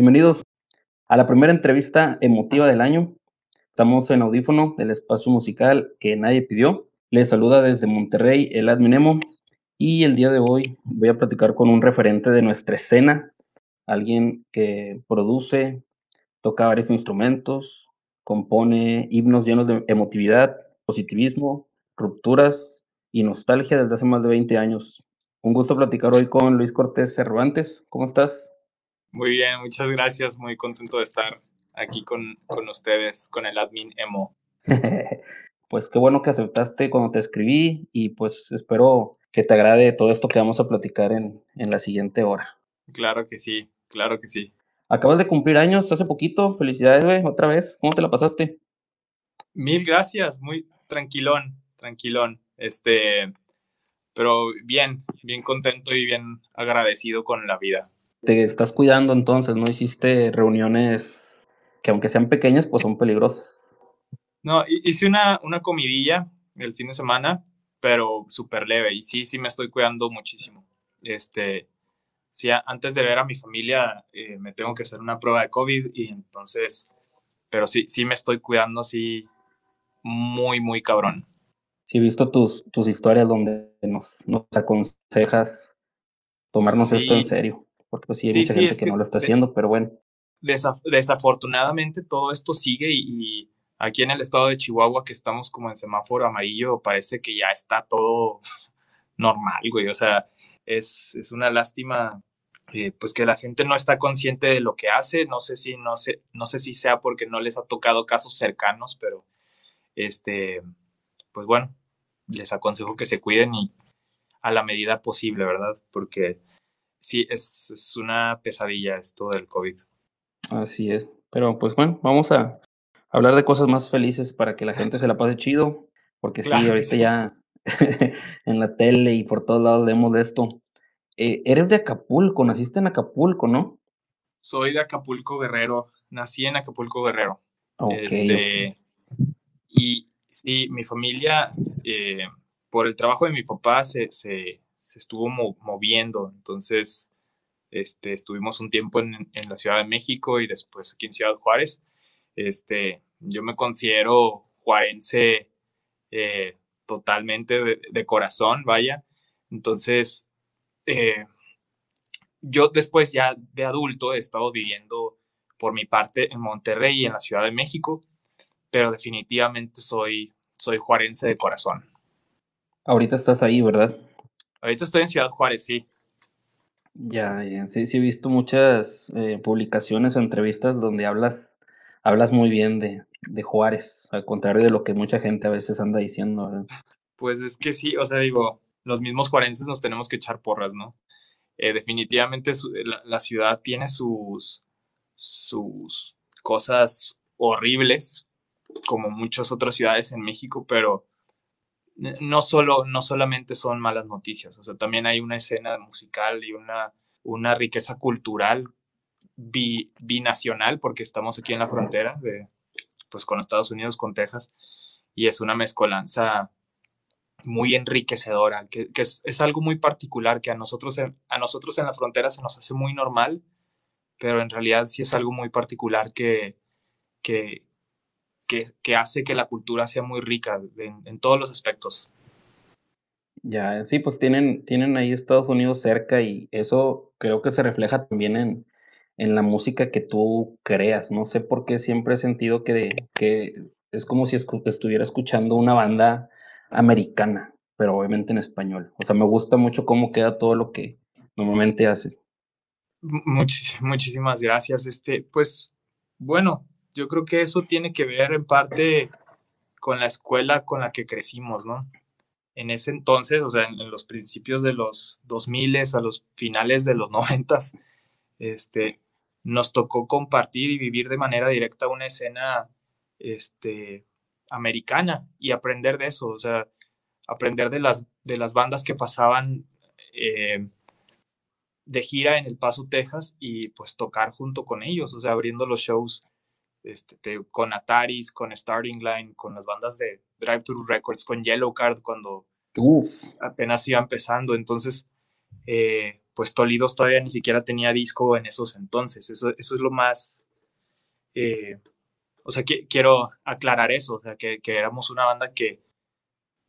Bienvenidos a la primera entrevista emotiva del año. Estamos en audífono del espacio musical que nadie pidió. Les saluda desde Monterrey el Adminemo y el día de hoy voy a platicar con un referente de nuestra escena, alguien que produce, toca varios instrumentos, compone himnos llenos de emotividad, positivismo, rupturas y nostalgia desde hace más de 20 años. Un gusto platicar hoy con Luis Cortés Cervantes. ¿Cómo estás? Muy bien, muchas gracias. Muy contento de estar aquí con, con ustedes, con el admin Emo. pues qué bueno que aceptaste cuando te escribí y pues espero que te agrade todo esto que vamos a platicar en, en la siguiente hora. Claro que sí, claro que sí. Acabas de cumplir años hace poquito. Felicidades, güey, otra vez. ¿Cómo te la pasaste? Mil gracias, muy tranquilón, tranquilón. Este, pero bien, bien contento y bien agradecido con la vida. Te estás cuidando entonces, ¿no? Hiciste reuniones que aunque sean pequeñas, pues son peligrosas. No, hice una, una comidilla el fin de semana, pero súper leve y sí, sí me estoy cuidando muchísimo. Este, sí, antes de ver a mi familia eh, me tengo que hacer una prueba de COVID y entonces, pero sí, sí me estoy cuidando así muy, muy cabrón sí he visto tus, tus historias donde nos, nos aconsejas tomarnos esto en serio, porque sí hay mucha gente que, no lo está haciendo, pero bueno. desafortunadamente todo esto sigue y, aquí en el estado de Chihuahua que estamos como en semáforo amarillo parece que ya está todo normal, güey, o sea, es, es una lástima eh, pues que la gente no está consciente de lo que hace, no sé si no sé no sé si sea porque no les ha tocado casos cercanos, pero este pues bueno, les aconsejo que se cuiden y a la medida posible, ¿verdad? Porque sí, es, una pesadilla esto del COVID. Así es. Pero pues bueno, vamos a hablar de cosas más felices para que la gente se la pase chido, porque sí, ahorita ya en la tele y por todos lados vemos de esto. Eh, eres de Acapulco, naciste en Acapulco, ¿no? Soy de Acapulco Guerrero, nací en Acapulco Guerrero. este, Y Sí, mi familia, eh, por el trabajo de mi papá, se, se, estuvo moviendo. Entonces, este, estuvimos un tiempo en, en, la Ciudad de México y después aquí en Ciudad Juárez. Este, yo me considero juarense eh, totalmente de, corazón, vaya. Entonces, eh, yo después ya de adulto he estado viviendo por mi parte en Monterrey y en la Ciudad de México pero definitivamente soy, soy juarense de corazón. Ahorita estás ahí, ¿verdad? Ahorita estoy en Ciudad Juárez, sí. Ya, sí, sí he visto muchas eh, publicaciones o entrevistas donde hablas, hablas muy bien de, de, Juárez, al contrario de lo que mucha gente a veces anda diciendo. Pues es que sí, o sea, digo, los mismos juarenses nos tenemos que echar porras, ¿no? Eh, definitivamente la, la, ciudad tiene sus, sus cosas horribles, como muchas otras ciudades en México, pero no, solo, no solamente son malas noticias, o sea, también hay una escena musical y una, una riqueza cultural binacional, porque estamos aquí en la frontera de, pues, con Estados Unidos, con Texas, y es una mezcolanza muy enriquecedora, que, es, es, algo muy particular que a nosotros, a nosotros en la frontera se nos hace muy normal, pero en realidad sí es algo muy particular que, que, que, hace que la cultura sea muy rica en, todos los aspectos. Ya, sí, pues tienen, tienen ahí Estados Unidos cerca y eso creo que se refleja también en, en la música que tú creas. No sé por qué siempre he sentido que, que es como si estuviera escuchando una banda americana, pero obviamente en español. O sea, me gusta mucho cómo queda todo lo que normalmente hace. muchísimas gracias. Este, pues, bueno, yo creo que eso tiene que ver en parte con la escuela con la que crecimos, ¿no? En ese entonces, o sea, en, los principios de los 2000 a los finales de los 90, este, nos tocó compartir y vivir de manera directa una escena este, americana y aprender de eso, o sea, aprender de las, de las bandas que pasaban eh, de gira en El Paso, Texas, y pues tocar junto con ellos, o sea, abriendo los shows este, con Ataris, con Starting Line, con las bandas de Drive Thru Records, con Yellow Card cuando apenas iba empezando. Entonces, eh, pues Tolidos todavía ni siquiera tenía disco en esos entonces. Eso, eso es lo más... Eh, o sea, que, quiero aclarar eso, o sea, que, que éramos una banda que,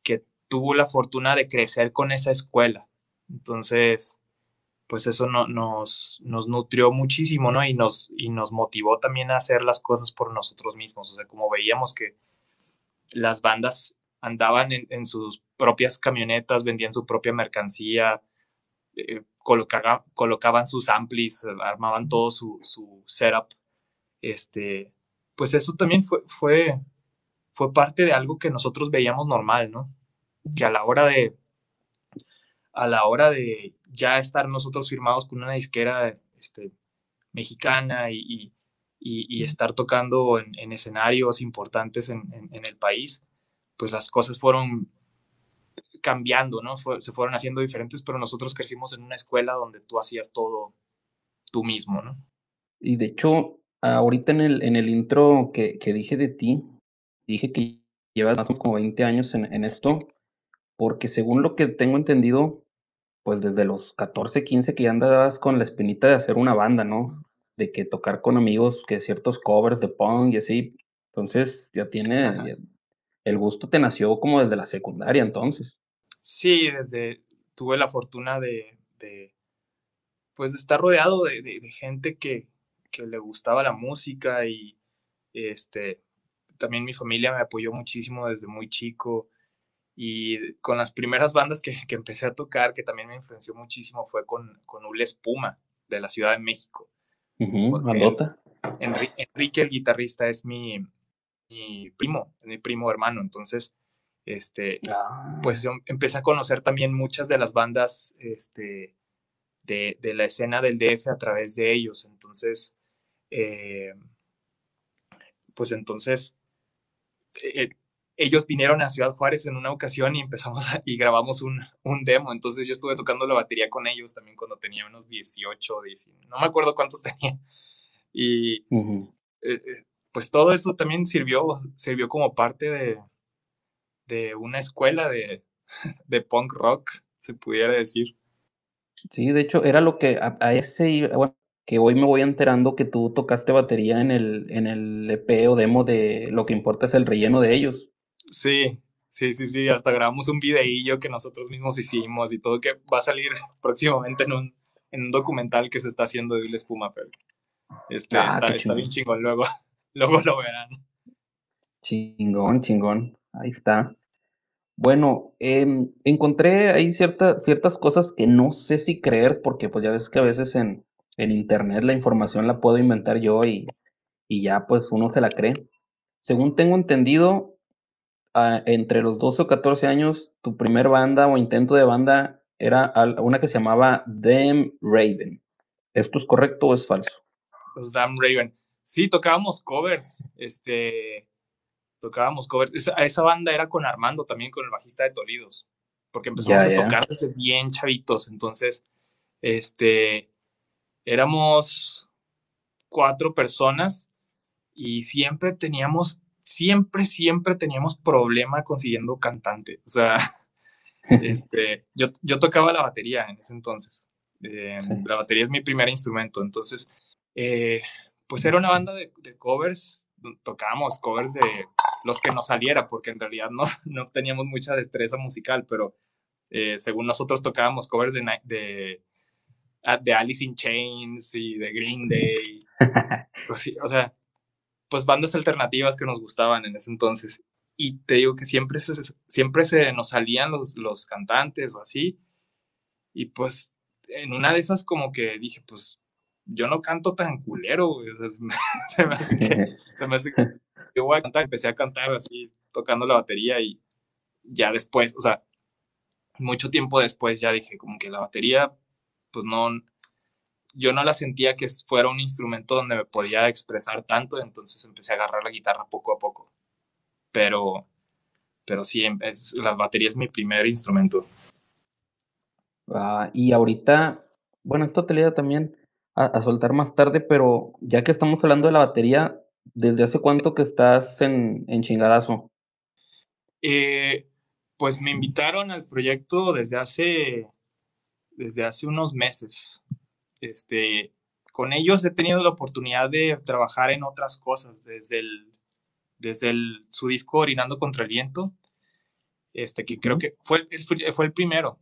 que tuvo la fortuna de crecer con esa escuela. Entonces, pues eso no, nos, nos nutrió muchísimo, ¿no? Y nos, y nos motivó también a hacer las cosas por nosotros mismos. O sea, como veíamos que las bandas andaban en, sus propias camionetas, vendían su propia mercancía, eh, colocaban sus amplis, armaban todo su, su, setup. Este, pues eso también fue, fue, fue parte de algo que nosotros veíamos normal, ¿no? Que a la hora de, a la hora de ya estar nosotros firmados con una disquera este, mexicana y, y, estar tocando en, escenarios importantes en, el país, pues las cosas fueron cambiando, ¿no? se fueron haciendo diferentes, pero nosotros crecimos en una escuela donde tú hacías todo tú mismo, ¿no? Y de hecho, ahorita en el, en el intro que, que dije de ti, dije que llevas más como 20 años en, en esto, porque según lo que tengo entendido, pues desde los 14, 15 que ya andabas con la espinita de hacer una banda, ¿no? De que tocar con amigos, que ciertos covers de punk y así. Entonces ya tiene, el gusto te nació como desde la secundaria entonces. Sí, desde, tuve la fortuna de, de pues de estar rodeado de, de, gente que, que, le gustaba la música y este, también mi familia me apoyó muchísimo desde muy chico y con las primeras bandas que, que, empecé a tocar, que también me influenció muchísimo, fue con, con Ule Espuma, de la Ciudad de México. Enrique, el guitarrista, es mi, mi primo, mi primo hermano. Entonces, este, ah. pues yo empecé a conocer también muchas de las bandas este, de, de la escena del DF a través de ellos. Entonces, eh, pues entonces, eh, ellos vinieron a Ciudad Juárez en una ocasión y empezamos y grabamos un, un, demo. Entonces yo estuve tocando la batería con ellos también cuando tenía unos 18, 19, no me acuerdo cuántos tenía. Y eh, eh, pues todo eso también sirvió, sirvió como parte de, de una escuela de, de, punk rock, se pudiera decir. Sí, de hecho era lo que a, ese, bueno, que hoy me voy enterando que tú tocaste batería en el, en el EP o demo de Lo que importa es el relleno de ellos. Sí, sí, sí, sí, hasta grabamos un videillo que nosotros mismos hicimos y todo que va a salir próximamente en un, en un documental que se está haciendo de Will Espuma, pero este, ah, está, bien chingón, luego, luego lo verán. Chingón, chingón, ahí está. Bueno, em, encontré ahí ciertas ciertas cosas que no sé si creer, porque pues ya ves que a veces en, en internet la información la puedo inventar yo y, y ya pues uno se la cree. Según tengo entendido, entre los 12 o 14 años, tu primer banda o intento de banda era una que se llamaba Damn Raven. ¿Esto es correcto o es falso? Los Damn Raven. Sí, tocábamos covers. Este, tocábamos covers. Esa, esa banda era con Armando también, con el bajista de Tolidos. Porque empezamos a tocar desde bien chavitos. Entonces, este, éramos cuatro personas y siempre teníamos siempre, siempre teníamos problema consiguiendo cantante. O sea, este, yo, yo tocaba la batería en ese entonces. Eh, la batería es mi primer instrumento. Entonces, eh, pues era una banda de, covers. Tocábamos covers de los que nos saliera, porque en realidad no, no teníamos mucha destreza musical, pero eh, según nosotros tocábamos covers de, de, ah, de Alice in Chains y de Green Day. Pues o sea, pues bandas alternativas que nos gustaban en ese entonces. Y te digo que siempre se, siempre se nos salían los, los cantantes o así. Y pues en una de esas como que dije, pues yo no canto tan culero, se, me hace que, se me hace que yo voy a cantar. Empecé a cantar así, tocando la batería y ya después, o sea, mucho tiempo después ya dije como que la batería, pues no, yo no la sentía que fuera un instrumento donde me podía expresar tanto, entonces empecé a agarrar la guitarra poco a poco. Pero, pero sí, em, la batería es mi primer instrumento. Ah, y ahorita, bueno, esto te le también a, soltar más tarde, pero ya que estamos hablando de la batería, ¿desde hace cuánto que estás en, en Chingadazo? Eh, pues me invitaron al proyecto desde hace desde hace unos meses. Este, con ellos he tenido la oportunidad de trabajar en otras cosas, desde, el, desde el, su disco Orinando contra el Viento, este, que creo que fue el, fue el primero,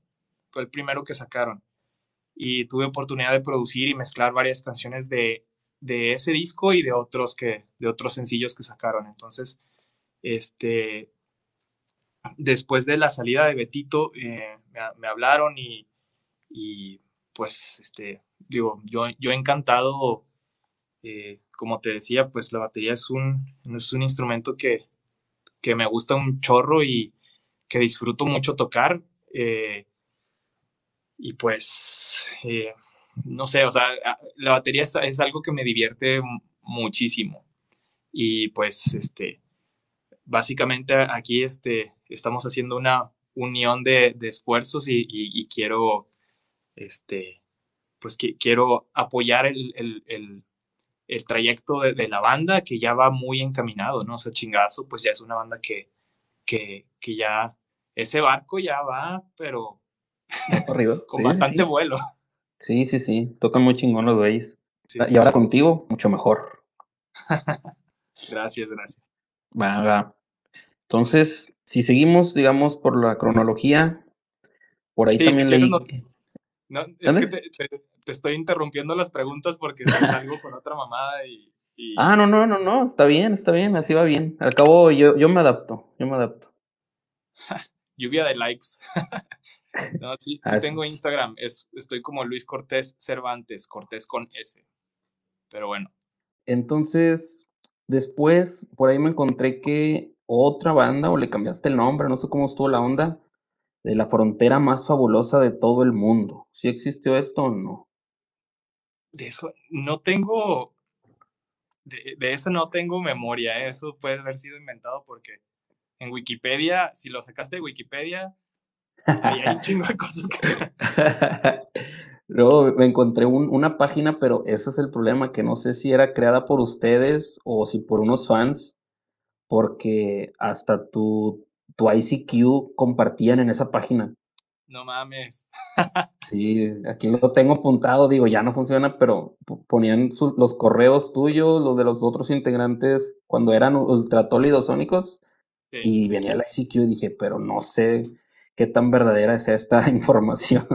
fue el primero que sacaron. Y tuve oportunidad de producir y mezclar varias canciones de, de ese disco y de otros, que, de otros sencillos que sacaron. Entonces, este, después de la salida de Betito, eh, me, hablaron y, y, pues, este, digo, yo, yo encantado, eh, como te decía, pues la batería es un, es un instrumento que, que me gusta un chorro y que disfruto mucho tocar. Eh, y pues, no sé, o sea, la batería es, algo que me divierte muchísimo. Y pues, este, básicamente aquí este, estamos haciendo una unión de, esfuerzos y, quiero, este, pues que, quiero apoyar el, trayecto de, la banda que ya va muy encaminado, ¿no? O sea, chingazo, pues ya es una banda que, que, ya, ese barco ya va, pero con bastante vuelo. Sí, sí, sí, tocan muy chingón los güeyes. Y ahora contigo, mucho mejor. gracias, gracias. Va, entonces, si seguimos, digamos, por la cronología, por ahí también leí. No, es que te, estoy interrumpiendo las preguntas porque salgo con otra mamada y, Ah, no, no, no, no, está bien, está bien, así va bien. Al cabo, yo, yo me adapto, yo me adapto. Lluvia de likes. no, sí, sí tengo Instagram, es, estoy como Luis Cortés Cervantes, Cortés con S. Pero bueno. Entonces, después, por ahí me encontré que otra banda o le cambiaste el nombre, no sé cómo estuvo la onda, de la frontera más fabulosa de todo el mundo. ¿Sí existió esto o no? De eso no tengo, de, eso no tengo memoria, ¿eh? eso puede haber sido inventado porque en Wikipedia, si lo sacaste de Wikipedia, ahí hay un chingo de cosas que... Luego me encontré una página, pero ese es el problema, que no sé si era creada por ustedes o si por unos fans porque hasta tu, tu ICQ compartían en esa página. No mames. sí, aquí lo tengo apuntado, digo, ya no funciona, pero ponían los correos tuyos, los de los otros integrantes, cuando eran ultratólidos sónicos, y venía el ICQ y dije, pero no sé qué tan verdadera es esta información.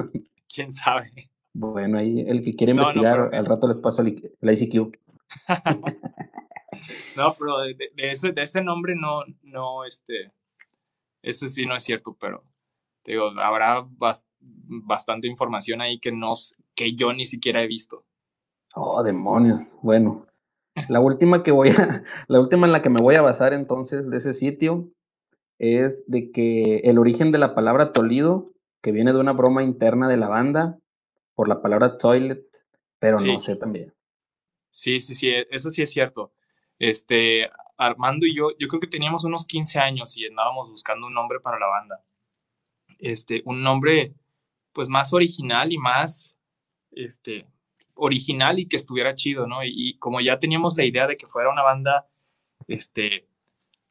¿Quién sabe? Bueno, ahí el que quiere investigar, al rato les paso el, el ICQ. No, pero de, ese, de ese nombre no, no, este, eso sí no es cierto, pero digo, habrá bastante información ahí que, no, que yo ni siquiera he visto. Oh, demonios. Bueno, la última que voy a, la última en la que me voy a basar entonces de ese sitio es de que el origen de la palabra Tolido, que viene de una broma interna de la banda por la palabra toilet, pero no sé también. Sí, sí, sí, eso sí es cierto este, Armando y yo, yo creo que teníamos unos 15 años y andábamos buscando un nombre para la banda. Este, un nombre pues más original y más, este, original y que estuviera chido, ¿no? Y, como ya teníamos la idea de que fuera una banda, este,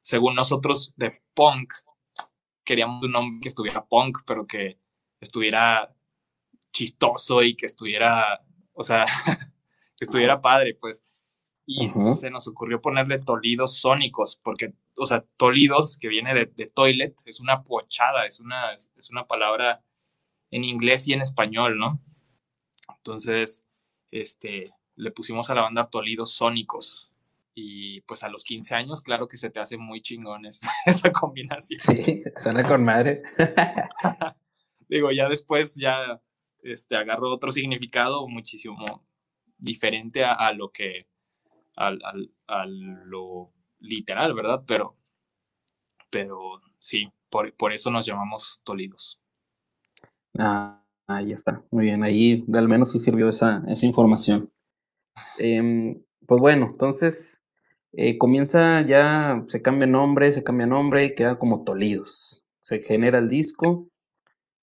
según nosotros, de punk, queríamos un nombre que estuviera punk, pero que estuviera chistoso y que estuviera, o sea, que estuviera padre, pues y se nos ocurrió ponerle tolidos sónicos, porque, o sea, tolidos, que viene de, toilet, es una pochada, es una, es una palabra en inglés y en español, ¿no? Entonces, este, le pusimos a la banda tolidos sónicos. Y pues a los 15 años, claro que se te hace muy chingón esa combinación. Sí, suena con madre. Digo, ya después ya este, agarró otro significado muchísimo diferente a lo que al, a lo literal, ¿verdad? Pero, pero sí, por, por eso nos llamamos Tolidos. Ah, ahí está, muy bien, ahí al menos sí sirvió esa, esa información. Em, pues bueno, entonces eh, comienza ya, se cambia nombre, se cambia nombre y queda como Tolidos. Se genera el disco,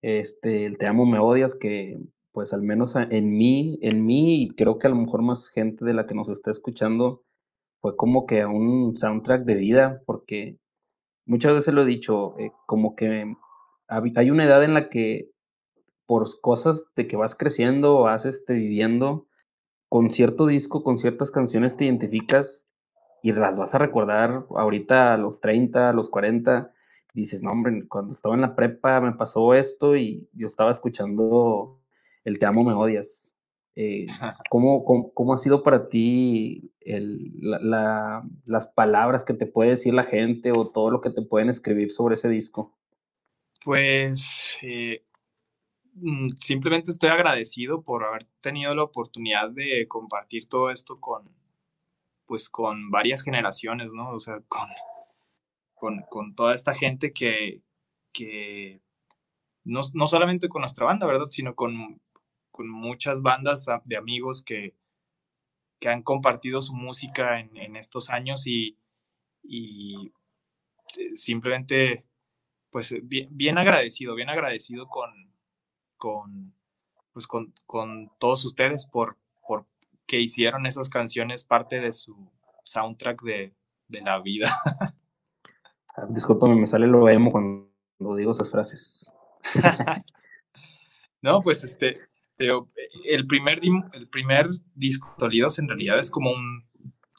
este, el Te Amo Me Odias, que pues al menos en mí, en mí, y creo que a lo mejor más gente de la que nos está escuchando, fue como que un soundtrack de vida, porque muchas veces lo he dicho, eh, como que hay una edad en la que por cosas de que vas creciendo, vas este, viviendo, con cierto disco, con ciertas canciones te identificas y las vas a recordar ahorita a los 30, a los 40. dices, no, hombre, cuando estaba en la prepa me pasó esto y yo estaba escuchando El Te Amo, Me Odias. Eh, ¿cómo, cómo, ha sido para ti las palabras que te puede decir la gente o todo lo que te pueden escribir sobre ese disco? Pues eh, mm, simplemente estoy agradecido por haber tenido la oportunidad de compartir todo esto con, pues, con varias generaciones, ¿no? O sea, con, con, toda esta gente que, que no, no, solamente con nuestra banda, ¿verdad? Sino con, con muchas bandas de amigos que, que han compartido su música en, en estos años y, y simplemente pues eh, bien, agradecido, bien agradecido con, con, pues con, con todos ustedes por, por que hicieron esas canciones parte de su soundtrack de, de la vida. Ah, discúlpame, me sale lo emo cuando digo esas frases. no, pues este, el primer, el primer disco en realidad es como un,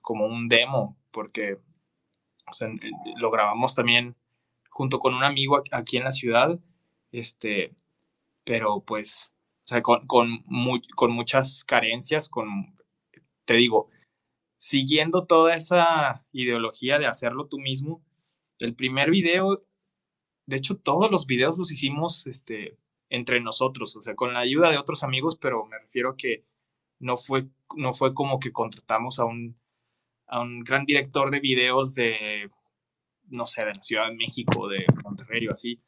como un demo, porque sea, lo grabamos también junto con un amigo aquí en la ciudad, este, pero pues, o sea, con, con, con muchas carencias, con, te digo, siguiendo toda esa ideología de hacerlo tú mismo, el primer video, de hecho todos los videos los hicimos este, entre nosotros, o sea, con la ayuda de otros amigos, pero me refiero a que no fue, no fue como que contratamos a un, a un gran director de videos de no sé, de la Ciudad de México, de Monterrey o así,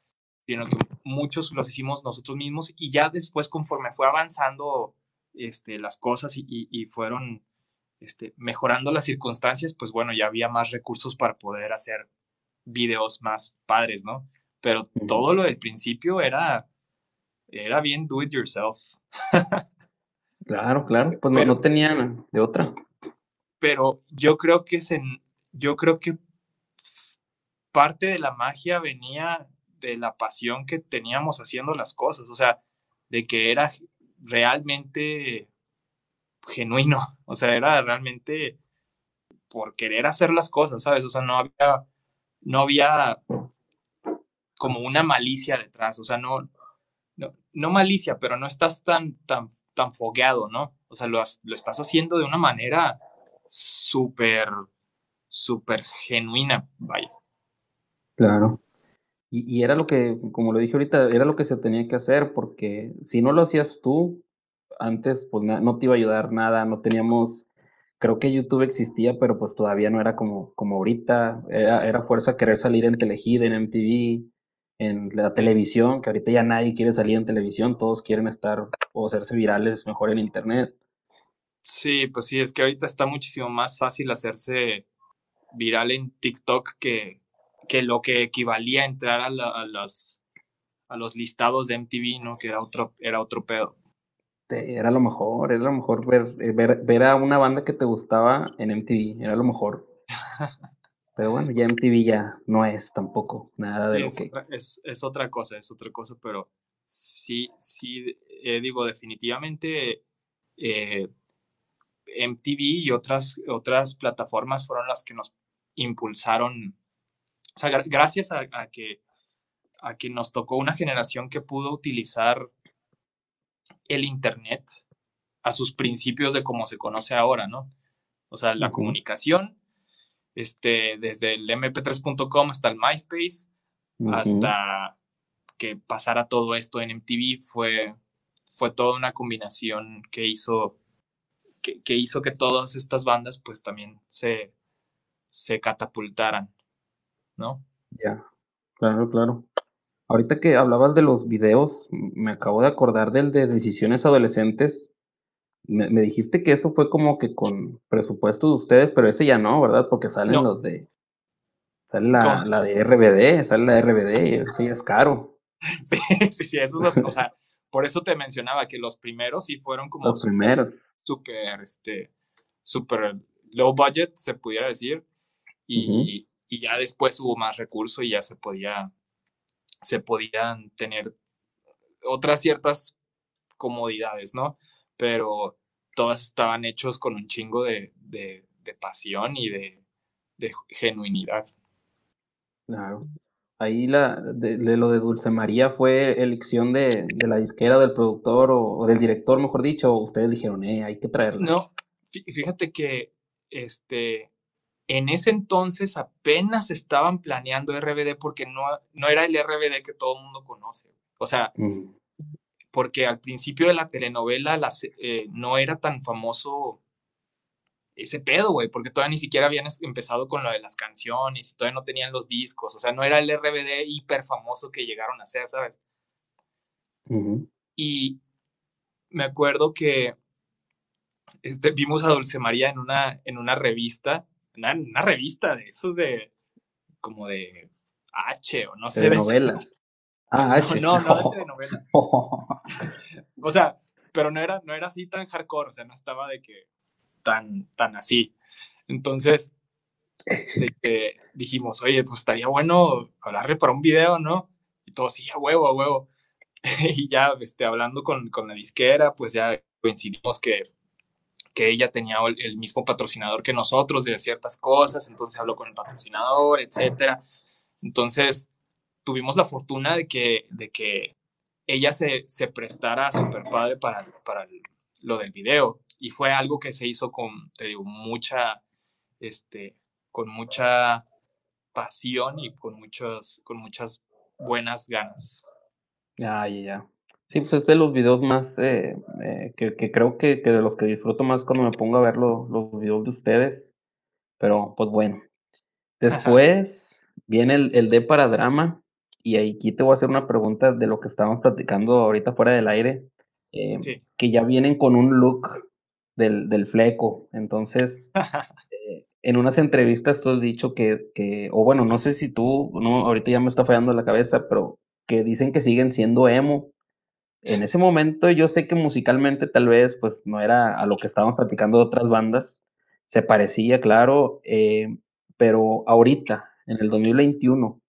sino que muchos los hicimos nosotros mismos y ya después conforme fue avanzando este, las cosas y, fueron este, mejorando las circunstancias, pues bueno, ya había más recursos para poder hacer videos más padres, ¿no? Pero todo lo del principio era, era bien do it yourself. claro, claro, pues no, no tenían de otra. Pero yo creo que se, yo creo que parte de la magia venía de la pasión que teníamos haciendo las cosas, o sea, de que era realmente genuino, o sea, era realmente por querer hacer las cosas, ¿sabes? O sea, no había, no había como una malicia detrás, o sea, no, no, malicia, pero no estás tan, tan, tan fogueado, ¿no? O sea, lo, lo estás haciendo de una manera súper, súper genuina, vaya. Claro. Y, era lo que, como lo dije ahorita, era lo que se tenía que hacer, porque si no lo hacías tú, antes pues no te iba a ayudar nada, no teníamos, creo que YouTube existía, pero pues todavía no era como, como ahorita, era, fuerza querer salir en Telehit, en MTV, en la televisión, que ahorita ya nadie quiere salir en televisión, todos quieren estar o hacerse virales mejor en Internet. Sí, pues sí, es que ahorita está muchísimo más fácil hacerse viral en TikTok que, que lo que equivalía a entrar a, los, a los listados de MTV, ¿no? Que era otro, era otro pedo. era lo mejor, era lo mejor ver, eh, ver, ver, a una banda que te gustaba en MTV, era lo mejor. Pero bueno, ya MTV ya no es tampoco nada de es lo que... Otra, es, es, otra cosa, es otra cosa, pero sí, sí, eh, digo, definitivamente eh, MTV y otras, otras plataformas fueron las que nos impulsaron o sea, gracias a, que, a que nos tocó una generación que pudo utilizar el Internet a sus principios de cómo se conoce ahora, ¿no? O sea, la comunicación, este, desde el mp3.com hasta el MySpace, hasta que pasara todo esto en MTV, fue, fue toda una combinación que hizo que, que, hizo que todas estas bandas pues también se, se catapultaran. ¿no? Ya, claro, claro. Ahorita que hablabas de los videos, me acabo de acordar del de decisiones adolescentes. Me, dijiste que eso fue como que con presupuesto de ustedes, pero ese ya no, ¿verdad? Porque salen los de. Sale la, la, de RBD, sale la de RBD, y ya es caro. Sí, sí, sí, eso es, o sea, por eso te mencionaba que los primeros sí fueron como. Los primeros. Súper, este, súper low budget, se pudiera decir. Y, y ya después hubo más recursos y ya se podía, se podían tener otras ciertas comodidades, ¿no? Pero todas estaban hechos con un chingo de, de, pasión y de, de, genuinidad. Claro. Ahí la, de, lo de Dulce María fue elección de, la disquera, del productor o, del director, mejor dicho, ustedes dijeron, eh, hay que traerla. No, fíjate que este, en ese entonces apenas estaban planeando RBD porque no, no era el RBD que todo el mundo conoce. O sea, mm. Porque al principio de la telenovela eh, no era tan famoso ese pedo, güey, porque todavía ni siquiera habían empezado con lo de las canciones y todavía no tenían los discos, o sea, no era el RBD hiper famoso que llegaron a ser, ¿sabes? Y me acuerdo que este, vimos a Dulce María en una, en una revista, una, una revista de esos de, como de H o no sé. De novelas. Ah, H. No, no, no de telenovelas. o sea, pero no era, no era así tan hardcore, o sea, no estaba de que tan, tan así. Entonces, dijimos, oye, pues estaría bueno hablarle para un video, ¿no? Y todo, sí, a huevo, a huevo. y ya, este, hablando con, con, la disquera, pues ya coincidimos que, que ella tenía el, mismo patrocinador que nosotros de ciertas cosas, entonces habló con el patrocinador, etcétera. Entonces, tuvimos la fortuna de que, de que ella se, se prestara super padre para, para lo del video y fue algo que se hizo con, te digo, mucha, este, con mucha pasión y con, muchos, con muchas buenas ganas. Ya, ya, ya. Sí, pues es de los videos más, eh, eh, que, que, creo que, que, de los que disfruto más cuando me pongo a ver los videos de ustedes. Pero, pues bueno. Después viene el, el D para drama. Y aquí te voy a hacer una pregunta de lo que estábamos platicando ahorita fuera del aire. Eh, que ya vienen con un look del, del fleco. Entonces, eh, en unas entrevistas tú has dicho que, que, o bueno, no sé si tú, no, ahorita ya me está fallando la cabeza, pero que dicen que siguen siendo emo. En ese momento yo sé que musicalmente tal vez pues no era a lo que estábamos platicando de otras bandas, se parecía, claro, eh, pero ahorita, en el 2021,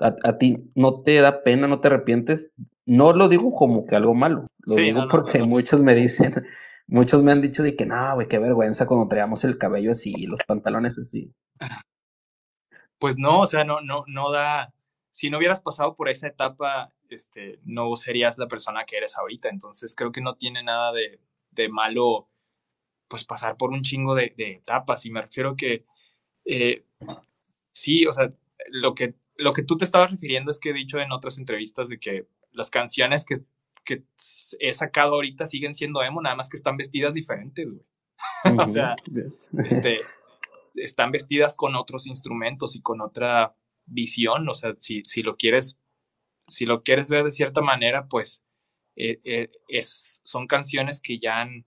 a, a, ti no te da pena, no te arrepientes. No lo digo como que algo malo, lo digo porque muchos me dicen, Muchos me han dicho de que no, güey, qué vergüenza cuando traíamos el cabello así, los pantalones así. Pues no, o sea, no, no, no da. Si no hubieras pasado por esa etapa, este, no serías la persona que eres ahorita. Entonces creo que no tiene nada de, de malo, pues pasar por un chingo de, de etapas. Y me refiero que eh, sí, o sea, lo que, lo que tú te estabas refiriendo es que he dicho en otras entrevistas de que las canciones que que he sacado ahorita siguen siendo emo, nada más que están vestidas diferentes, güey. o sea, este, están vestidas con otros instrumentos y con otra visión. O sea, si, si lo quieres, si lo quieres ver de cierta manera, pues eh, eh, es, son canciones que ya han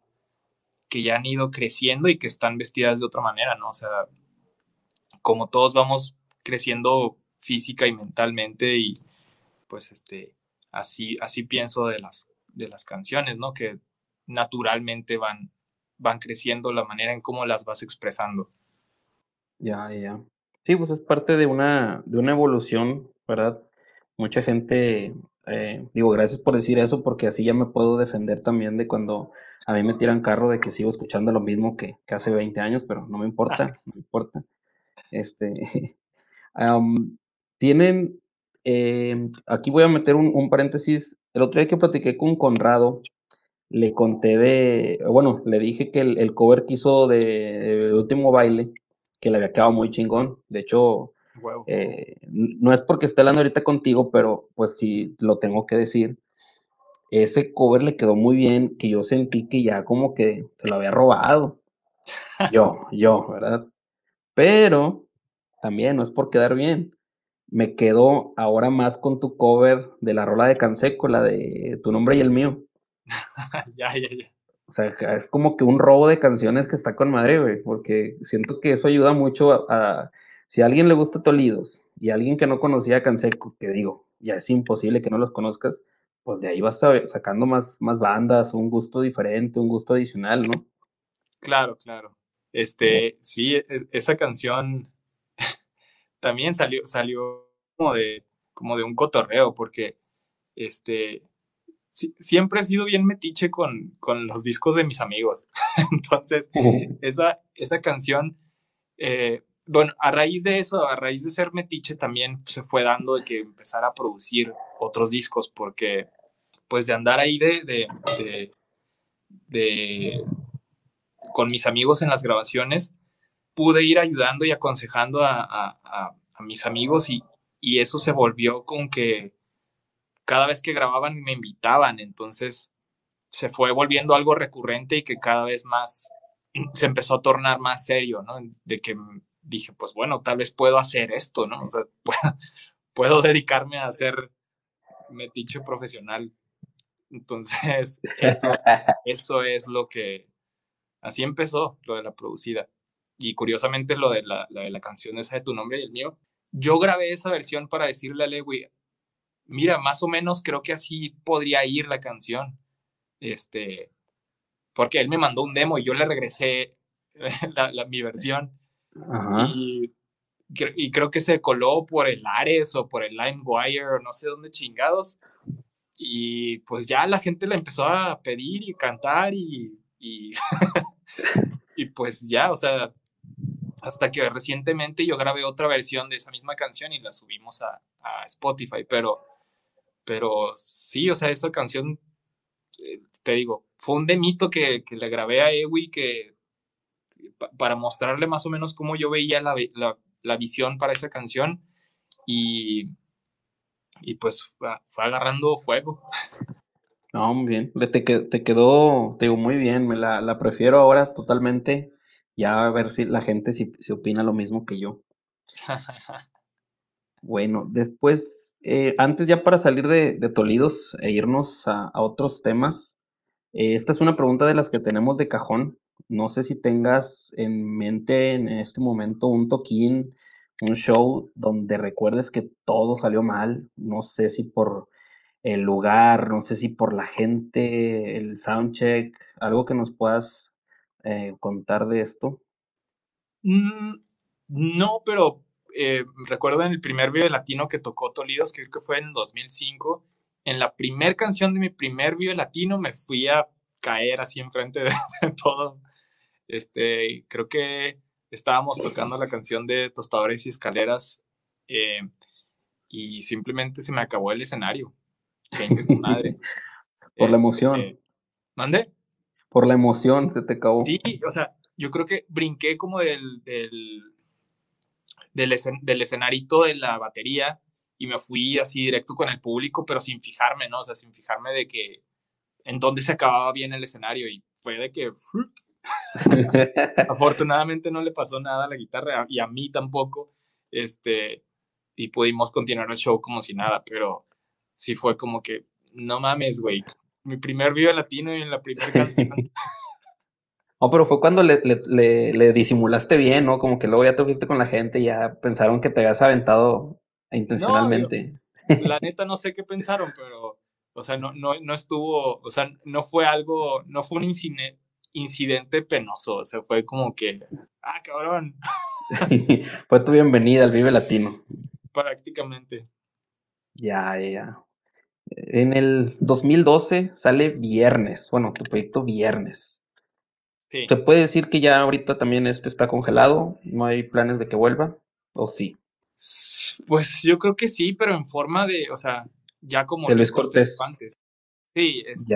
que ya han ido creciendo y que están vestidas de otra manera, ¿no? O sea, como todos vamos creciendo física y mentalmente y pues este así, así pienso de las, de las canciones, ¿no? Que naturalmente van, van creciendo la manera en cómo las vas expresando. Ya, ya. Sí, pues es parte de una, de una evolución, ¿verdad? Mucha gente, eh, digo, gracias por decir eso, porque así ya me puedo defender también de cuando a mí me tiran carro de que sigo escuchando lo mismo que, que hace 20 años, pero no me importa, no me importa. Este, tienen eh, aquí voy a meter un, paréntesis. El otro día que platiqué con Conrado, le conté de, bueno, le dije que el, cover que hizo de, último baile, que le había quedado muy chingón. De hecho, eh, no es porque esté hablando ahorita contigo, pero pues sí lo tengo que decir. Ese cover le quedó muy bien, que yo sentí que ya como que se lo había robado. Yo, yo, ¿verdad? Pero también no es por quedar bien me quedo ahora más con tu cover de la rola de Canseco, la de tu nombre y el mío. ya, ya, ya. O sea, es como que un robo de canciones que está con madre, güey, porque siento que eso ayuda mucho a, si a alguien le gusta Tolidos y a alguien que no conocía a Canseco, que digo, ya es imposible que no los conozcas, pues de ahí vas sacando más, más bandas, un gusto diferente, un gusto adicional, ¿no? Claro, claro. Este, sí, e, esa canción también salió, salió como de, como de un cotorreo, porque este, siempre he sido bien metiche con, con los discos de mis amigos. Entonces, esa, esa canción, eh, bueno, a raíz de eso, a raíz de ser metiche, también se fue dando de que empezara a producir otros discos, porque pues de andar ahí de, de, de, con mis amigos en las grabaciones, pude ir ayudando y aconsejando a, a, a mis amigos y, y eso se volvió con que cada vez que grababan me invitaban, entonces se fue volviendo algo recurrente y que cada vez más se empezó a tornar más serio, ¿no? De que dije, pues bueno, tal vez puedo hacer esto, ¿no? O sea, puedo, dedicarme a ser metiche profesional. Entonces, eso, eso es lo que, así empezó lo de la producida. Y curiosamente lo de la, la, de la canción esa de tu nombre y el mío, yo grabé esa versión para decirle a Lewy, mira, más o menos creo que así podría ir la canción. Este, porque él me mandó un demo y yo le regresé la, mi versión. Y, y, creo que se coló por el Ares o por el LimeWire o no sé dónde chingados. Y pues ya la gente la empezó a pedir y cantar y, y, y pues ya, o sea, hasta que recientemente yo grabé otra versión de esa misma canción y la subimos a, a Spotify, pero pero sí, o sea, esa canción, eh, te digo, fue un demito que, que le grabé a Ewi que para mostrarle más o menos cómo yo veía la, la, la visión para esa canción y, y pues fue agarrando fuego. No, muy bien, te, te quedó, te muy bien, me la, prefiero ahora totalmente, ya a ver si la gente si, si opina lo mismo que yo. Bueno, después, eh, antes ya para salir de, de Tolidos e irnos a, otros temas, eh, esta es una pregunta de las que tenemos de cajón. No sé si tengas en mente en este momento un toquín, un show donde recuerdes que todo salió mal. No sé si por el lugar, no sé si por la gente, el soundcheck, algo que nos puedas eh, contar de esto. Mm, no, pero eh, recuerdo en el primer video latino que tocó Tolidos, que creo que fue en 2005, en la primera canción de mi primer video latino me fui a caer así enfrente de, de todos. Este, creo que estábamos tocando la canción de Tostadores y Escaleras eh, y simplemente se me acabó el escenario. madre. Por la emoción. Este, ¿Mande? Por la emoción se te acabó. Sí, o sea, yo creo que brinqué como del, del del, del escenarito de la batería y me fui así directo con el público, pero sin fijarme, ¿no? O sea, sin fijarme de que en dónde se acababa bien el escenario y fue de que... Afortunadamente no le pasó nada a la guitarra y a mí tampoco, este, y pudimos continuar el show como si nada, pero sí fue como que, no mames, güey, mi primer video latino y en la primera canción No, pero fue cuando le, le, le, disimulaste bien, ¿no? Como que luego ya te fuiste con la gente y ya pensaron que te habías aventado intencionalmente. la neta no sé qué pensaron, pero, o sea, no, no, no estuvo, o sea, no fue algo, no fue un incidente, incidente penoso, o sea, fue como que, ah, cabrón. fue tu bienvenida al Vive Latino. Prácticamente. Ya, ya. En el 2012 sale Viernes, bueno, tu proyecto Viernes. ¿Se puede decir que ya ahorita también esto está congelado? ¿No hay planes de que vuelva? ¿O sí? Pues yo creo que sí, pero en forma de, o sea, ya como de Luis Cortés. Sí, este,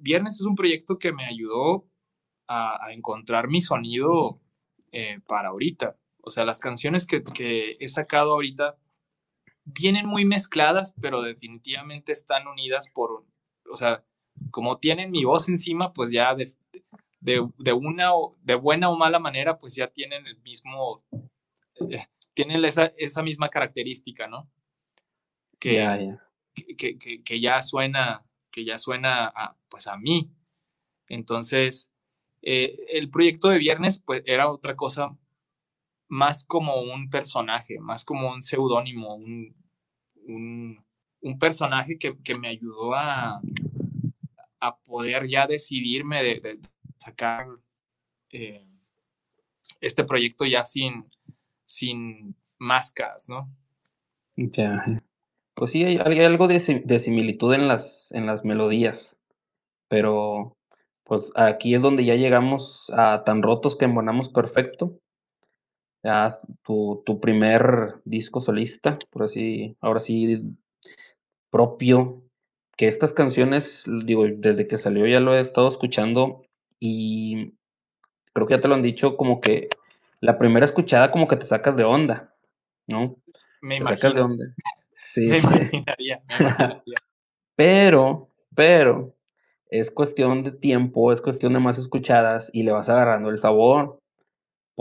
Viernes es un proyecto que me ayudó a, encontrar mi sonido eh, para ahorita. O sea, las canciones que, que, he sacado ahorita vienen muy mezcladas, pero definitivamente están unidas por, o sea, como tienen mi voz encima, pues ya de, de, de, una, de buena o mala manera, pues ya tienen el mismo, eh, tienen esa, esa, misma característica, ¿no? Que, Que, que, que, ya suena, que ya suena a, pues a mí. Entonces, eh, el proyecto de viernes, pues era otra cosa más como un personaje, más como un seudónimo, un, un, personaje que, que me ayudó a, a poder ya decidirme de, sacar eh, este proyecto ya sin, sin máscaras, ¿no? Pues sí, hay, algo de, similitud en las, en las melodías, pero pues aquí es donde ya llegamos a tan rotos que embonamos perfecto. Ya tu, tu primer disco solista, por así, ahora sí, propio, que estas canciones, digo, desde que salió ya lo he estado escuchando y creo que ya te lo han dicho, como que la primera escuchada como que te sacas de onda, ¿no? Me te sacas de onda. Sí, me, Imaginaría, Pero, pero, es cuestión de tiempo, es cuestión de más escuchadas y le vas agarrando el sabor.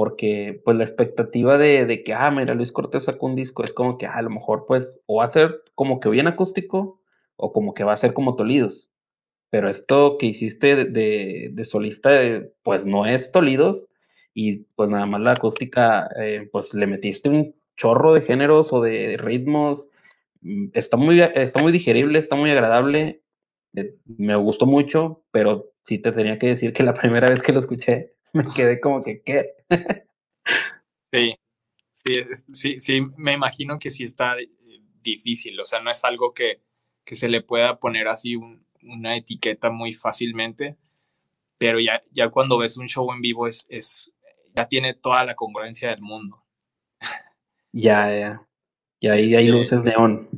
Porque, pues, la expectativa de, de que, ah, mira, Luis Cortés sacó un disco, es como que ah, a lo mejor, pues, o va a ser como que bien acústico, o como que va a ser como Tolidos. Pero esto que hiciste de, de, solista, pues no es Tolidos, y pues nada más la acústica, eh, pues le metiste un chorro de géneros o de ritmos Mm, está muy, está muy digerible, está muy agradable. Eh, me gustó mucho, pero sí te tenía que decir que la primera vez que lo escuché me quedé como que, ¿qué? sí, sí, sí, sí, me imagino que sí está eh, difícil, o sea, no es algo que, que se le pueda poner así una etiqueta muy fácilmente, pero ya, ya cuando ves un show en vivo es, es, ya tiene toda la congruencia del mundo. Ya, ya. Y ahí hay luces neón.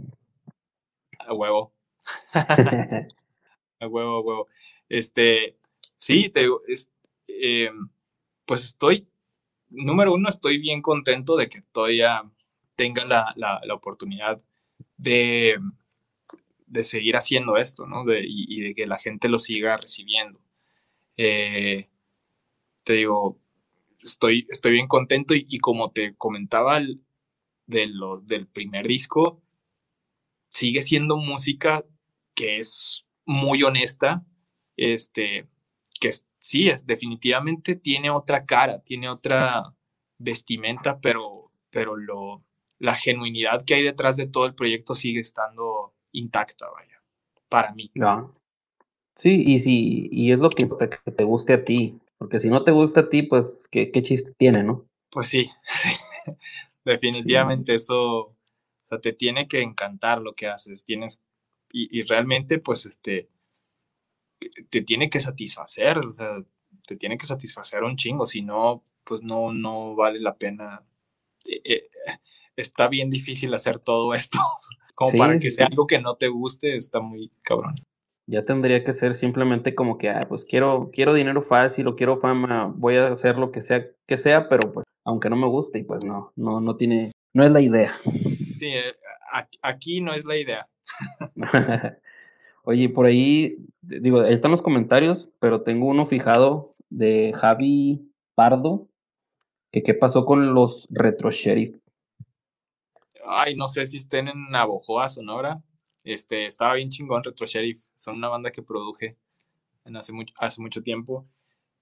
A huevo. a huevo, a huevo. Este, sí, te eh, pues estoy, número uno, estoy bien contento de que todavía tenga la, la, oportunidad de, de, seguir haciendo esto, ¿no? De, y, de que la gente lo siga recibiendo. Eh, te digo, estoy, estoy bien contento y, y como te comentaba de los, del primer disco, sigue siendo música que es muy honesta, este, que sí, es, definitivamente tiene otra cara, tiene otra vestimenta, pero, pero lo, la genuinidad que hay detrás de todo el proyecto sigue estando intacta, vaya, para mí. Sí, y sí, y es lo que, que te guste a ti, porque si no te gusta a ti, pues, ¿qué, qué chiste tiene, no? Pues sí, sí. Definitivamente eso, o sea, te tiene que encantar lo que haces, tienes, y, realmente pues este, te tiene que satisfacer, o sea, te tiene que satisfacer un chingo, si no, pues no, no vale la pena. Eh, eh, está bien difícil hacer todo esto, como para que sea algo que no te guste, está muy cabrón. Ya tendría que ser simplemente como que, ah, pues quiero, quiero dinero fácil o quiero fama, voy a hacer lo que sea que sea, pero pues aunque no me guste, y pues no, no, no tiene, no es la idea. Sí, eh, aquí no es la idea. Oye, por ahí, digo, ahí están los comentarios, pero tengo uno fijado de Javi Pardo, que qué pasó con los Retro Sheriff. Ay, no sé si estén en Navojoa, Sonora. Este, estaba bien chingón Retro Sheriff. Son una banda que produje en hace, mucho, hace mucho tiempo,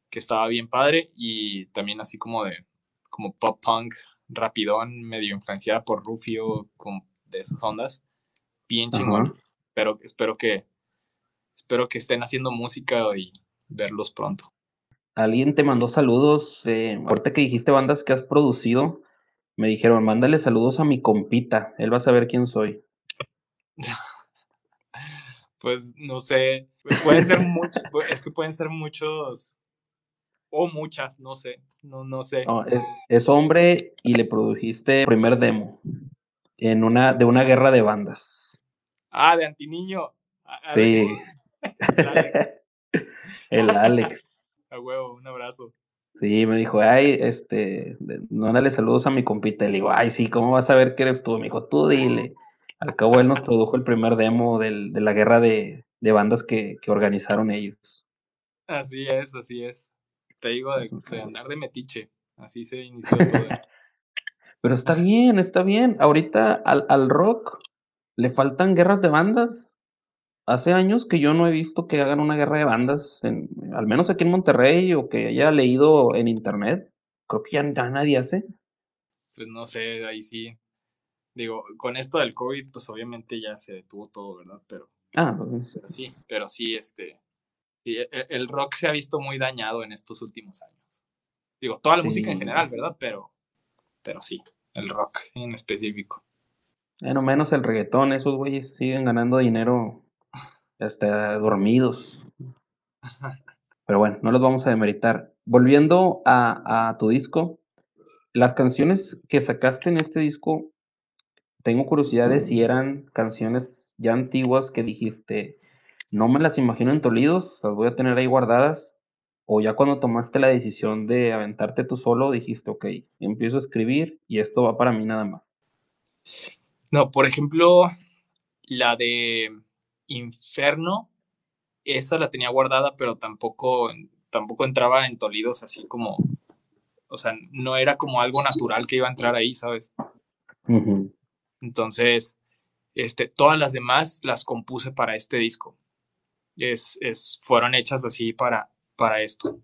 que estaba bien padre y también así como de, como pop punk rapidón, medio influenciada por Rufio, con, de esas ondas. Bien chingón. Pero espero que espero que estén haciendo música y verlos pronto. Alguien te mandó saludos. Eh, ahorita que dijiste bandas que has producido, me dijeron, mándale saludos a mi compita. Él va a saber quién soy. pues no sé. Pueden ser muchos. es que pueden ser muchos o muchas, no sé, no, no sé. es, hombre y le produjiste primer demo en una, de una guerra de bandas. Ah, de Antiniño. sí. El Alex. A huevo, un abrazo. Sí, me dijo, ay, este, mándale saludos a mi compita. Le digo, ay, sí, ¿cómo vas a ver que eres tú? Me dijo, tú dile. Al cabo él nos produjo el primer demo del, de la guerra de, de bandas que, que organizaron ellos. Así es, así es. Te digo de, andar de metiche. Así se inició todo esto. Pero está bien, está bien. Ahorita al, al rock le faltan guerras de bandas. Hace años que yo no he visto que hagan una guerra de bandas, en, al menos aquí en Monterrey o que haya leído en internet. Creo que ya, nadie hace. Pues no sé, ahí sí. Digo, con esto del COVID, pues obviamente ya se detuvo todo, ¿verdad? Pero, ah, pues, pero sí, pero sí, este, Sí, e, e, el rock se ha visto muy dañado en estos últimos años. Digo, toda la música en general, ¿verdad? Pero, pero sí, el rock en específico. Bueno, menos el reggaetón, esos güeyes siguen ganando dinero hasta dormidos. Pero bueno, no los vamos a demeritar. Volviendo a, a tu disco, las canciones que sacaste en este disco, tengo curiosidad de si eran canciones ya antiguas que dijiste, no me las imagino en Tolidos, las voy a tener ahí guardadas, o ya cuando tomaste la decisión de aventarte tú solo, dijiste, ok, empiezo a escribir y esto va para mí nada más. No, por ejemplo, la de Inferno, esa la tenía guardada, pero tampoco, tampoco entraba en Tolidos así como, o sea, no era como algo natural que iba a entrar ahí, ¿sabes? Entonces, este, todas las demás las compuse para este disco. Es, es, fueron hechas así para, para esto.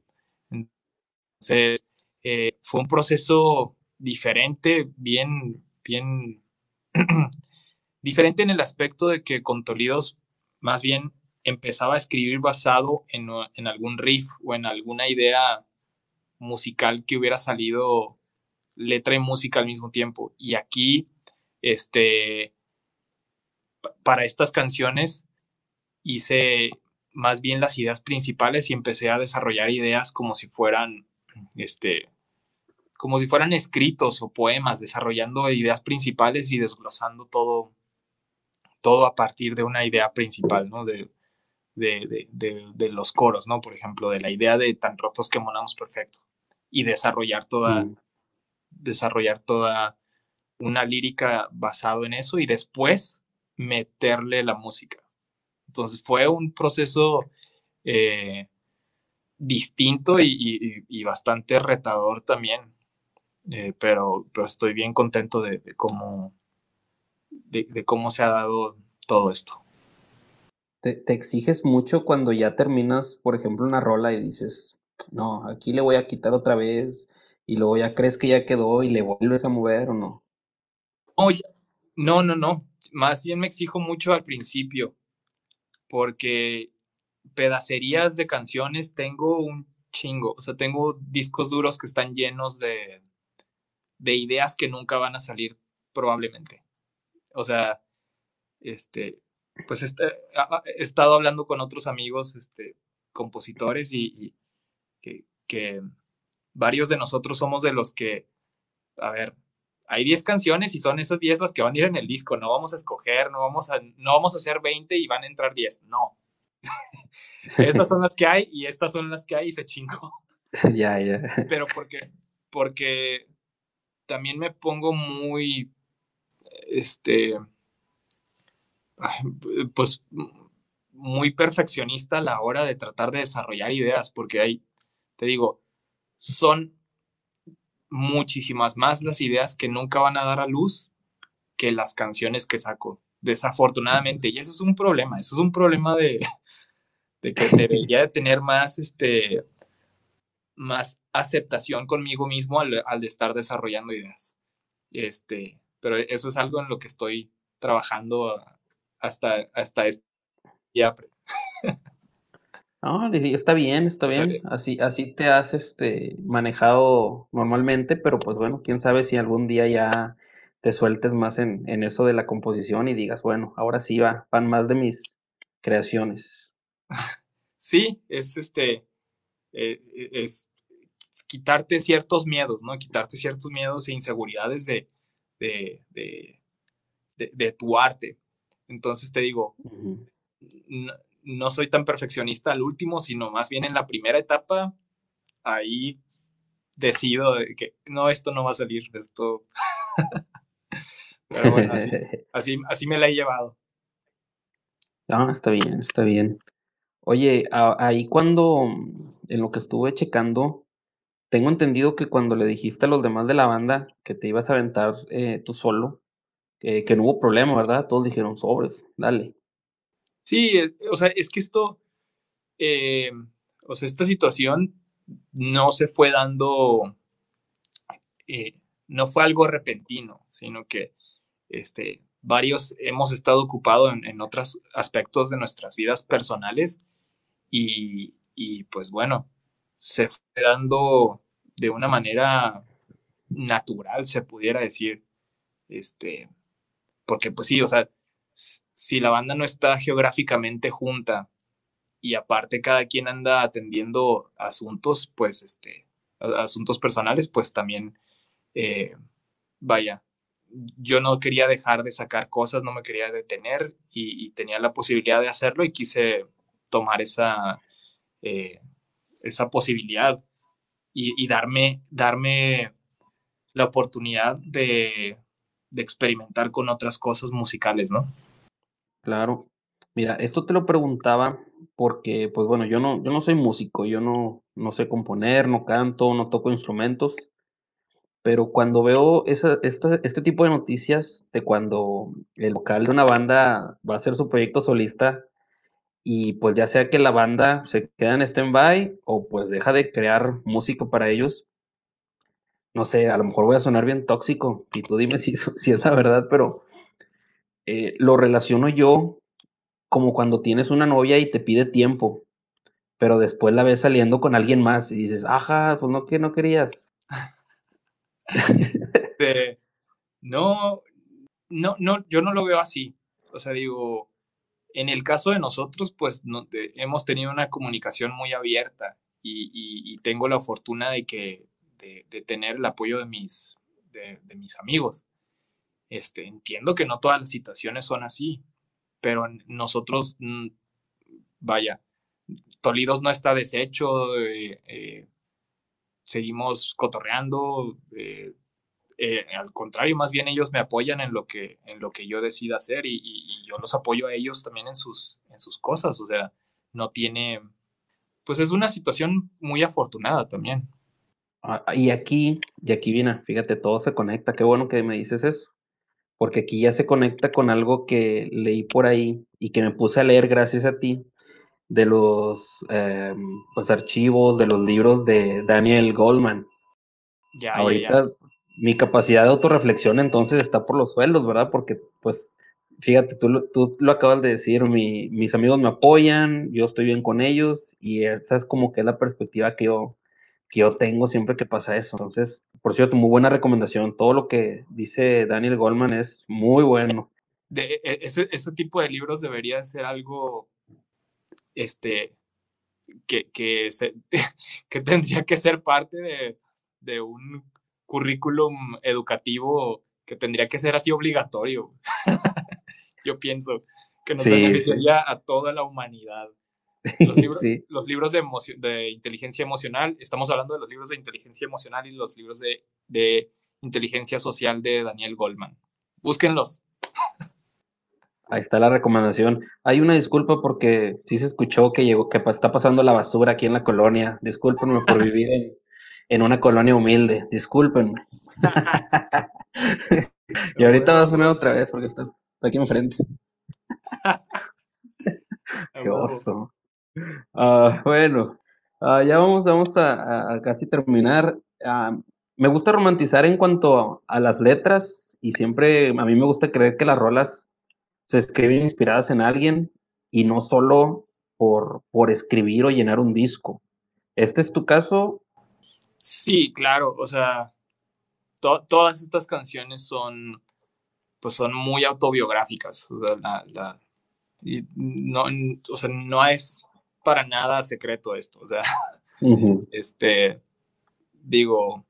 Entonces, eh, fue un proceso diferente, bien, bien, diferente en el aspecto de que con Tolidos más bien empezaba a escribir basado en, en algún riff o en alguna idea musical que hubiera salido letra y música al mismo tiempo. Y aquí, este, para estas canciones hice más bien las ideas principales y empecé a desarrollar ideas como si fueran, este, como si fueran escritos o poemas, desarrollando ideas principales y desglosando todo, todo a partir de una idea principal, ¿no? De, de, de, de, los coros, ¿no? Por ejemplo, de la idea de tan rotos que monamos perfecto y desarrollar toda, mm. desarrollar toda una lírica basado en eso y después meterle la música. Entonces fue un proceso eh, distinto y, bastante retador también, eh, pero, pero estoy bien contento de, cómo, de, cómo se ha dado todo esto. Te, te, exiges mucho cuando ya terminas, por ejemplo, una rola y dices, no, aquí le voy a quitar otra vez y luego ya crees que ya quedó y le vuelves a mover o no. No, no, no. Más bien me exijo mucho al principio porque pedacerías de canciones tengo un chingo. O sea, tengo discos duros que están llenos de, de ideas que nunca van a salir probablemente. O sea, este, pues este, he estado hablando con otros amigos, este, compositores y que, varios de nosotros somos de los que, a ver, hay 10 canciones y son esas 10 las que van a ir en el disco, no vamos a escoger, no vamos a, no vamos a hacer 20 y van a entrar 10, no. estas son las que hay y estas son las que hay y se chingó. Ya, ya. Pero porque, porque también me pongo muy, este, pues muy perfeccionista a la hora de tratar de desarrollar ideas, porque hay, te digo, son muchísimas más las ideas que nunca van a dar a luz que las canciones que saco, desafortunadamente. Y eso es un problema, eso es un problema de, de que debería de tener más, este, más aceptación conmigo mismo al, al de estar desarrollando ideas. Este, pero eso es algo en lo que estoy trabajando hasta, hasta este día. No, está bien, está bien. Así, así te has este, manejado normalmente, pero pues bueno, quién sabe si algún día ya te sueltes más en, en eso de la composición y digas, bueno, ahora sí va, van más de mis creaciones. Sí, es este, eh, e, es quitarte ciertos miedos, ¿no? Quitarte ciertos miedos e inseguridades de, de, de, de, tu arte. Entonces te digo, no soy tan perfeccionista al último, sino más bien en la primera etapa, ahí decido que no, esto no va a salir, esto... Pero bueno, así, así, me la he llevado. Ah, está bien, está bien. Oye, ahí cuando, en lo que estuve checando, tengo entendido que cuando le dijiste a los demás de la banda que te ibas a aventar eh, tú solo, que no hubo problema, ¿verdad? Todos dijeron sobres, dale. Sí, eh, o sea, es que esto, eh, o sea, esta situación no se fue dando, eh, no fue algo repentino, sino que este, varios hemos estado ocupados en, otros aspectos de nuestras vidas personales y, y pues bueno, se fue dando de una manera natural, se pudiera decir. Este, porque pues sí, o sea, si la banda no está geográficamente junta y aparte cada quien anda atendiendo asuntos, pues, este, asuntos personales, pues también, eh, vaya, yo no quería dejar de sacar cosas, no me quería detener y, tenía la posibilidad de hacerlo y quise tomar esa, eh, esa posibilidad y, darme, darme la oportunidad de, experimentar con otras cosas musicales, ¿no? Claro. Mira, esto te lo preguntaba porque, pues bueno, yo no, yo no soy músico, yo no, no sé componer, no canto, no toco instrumentos, pero cuando veo esa, este tipo de noticias de cuando el vocal de una banda va a hacer su proyecto solista y pues ya sea que la banda se queda en stand-by o pues deja de crear música para ellos, no sé, a lo mejor voy a sonar bien tóxico y tú dime si, si es la verdad, pero eh, lo relaciono yo como cuando tienes una novia y te pide tiempo, pero después la ves saliendo con alguien más y dices, ajá, pues no que no querías. no, no, no, yo no lo veo así. O sea, digo, en el caso de nosotros, pues hemos tenido una comunicación muy abierta y, tengo la fortuna de que de, tener el apoyo de mis, de, mis amigos. Este, entiendo que no todas las situaciones son así, pero nosotros, vaya, Tolidos no está deshecho, eh, eh, seguimos cotorreando, eh, al contrario, más bien ellos me apoyan en lo que, en lo que yo decida hacer y, yo los apoyo a ellos también en sus, en sus cosas, o sea, no tiene, pues es una situación muy afortunada también. Ah, y aquí, y aquí viene, fíjate, todo se conecta, qué bueno que me dices eso porque aquí ya se conecta con algo que leí por ahí y que me puse a leer gracias a ti de los eh, pues, archivos, de los libros de Daniel Goldman. Ya, Ahorita mi capacidad de autorreflexión entonces está por los suelos, ¿verdad? Porque pues fíjate, tú, tú lo acabas de decir, mis amigos me apoyan, yo estoy bien con ellos y esa es como que es la perspectiva que yo, que yo tengo siempre que pasa eso. Entonces, por cierto, muy buena recomendación. Todo lo que dice Daniel Goldman es muy bueno. De, e, ese, ese tipo de libros debería ser algo este, que, que, se, que tendría que ser parte de, de, un currículum educativo que tendría que ser así obligatorio. Yo pienso que nos beneficiaría a toda la humanidad. Los libros, de, de, inteligencia emocional, estamos hablando de los libros de inteligencia emocional y los libros de, de inteligencia social de Daniel Goldman. Búsquenlos. Ahí está la recomendación. Hay una disculpa porque sí se escuchó que llegó, que está pasando la basura aquí en la colonia. Discúlpenme por vivir en, en una colonia humilde. Discúlpenme. y ahorita va a sonar otra vez porque está, aquí enfrente. Qué oso. Ah, bueno, ah, ya vamos, vamos a, casi terminar. Ah, me gusta romantizar en cuanto a las letras y siempre a mí me gusta creer que las rolas se escriben inspiradas en alguien y no solo por, por escribir o llenar un disco. ¿Este es tu caso? Sí, claro, o sea, todas estas canciones son, pues son muy autobiográficas, o sea, la, no, o sea, no es para nada secreto esto, o sea, este, digo,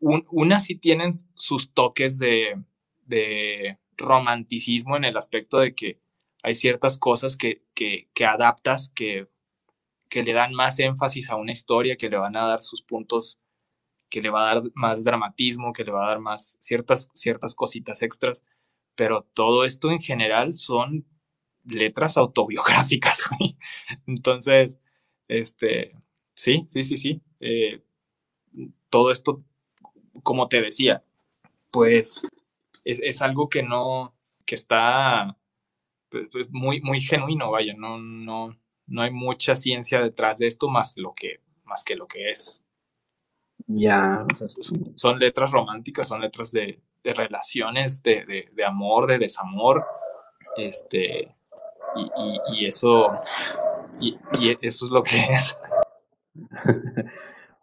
unas sí tienen sus toques de, de, romanticismo en el aspecto de que hay ciertas cosas que, que, que adaptas, que, que le dan más énfasis a una historia, que le van a dar sus puntos, que le va a dar más dramatismo, que le va a dar más ciertas, ciertas cositas extras, pero todo esto en general son letras autobiográficas, Entonces, este, sí, sí, sí, sí. Eh, todo esto, como te decía, pues es, algo que no, que está pues, muy, muy genuino, vaya, no, no, no hay mucha ciencia detrás de esto más, lo que, más que lo que es. Ya. son, letras románticas, son letras de, de relaciones, de, de, de, amor, de desamor, este, y, eso, y, eso es lo que es.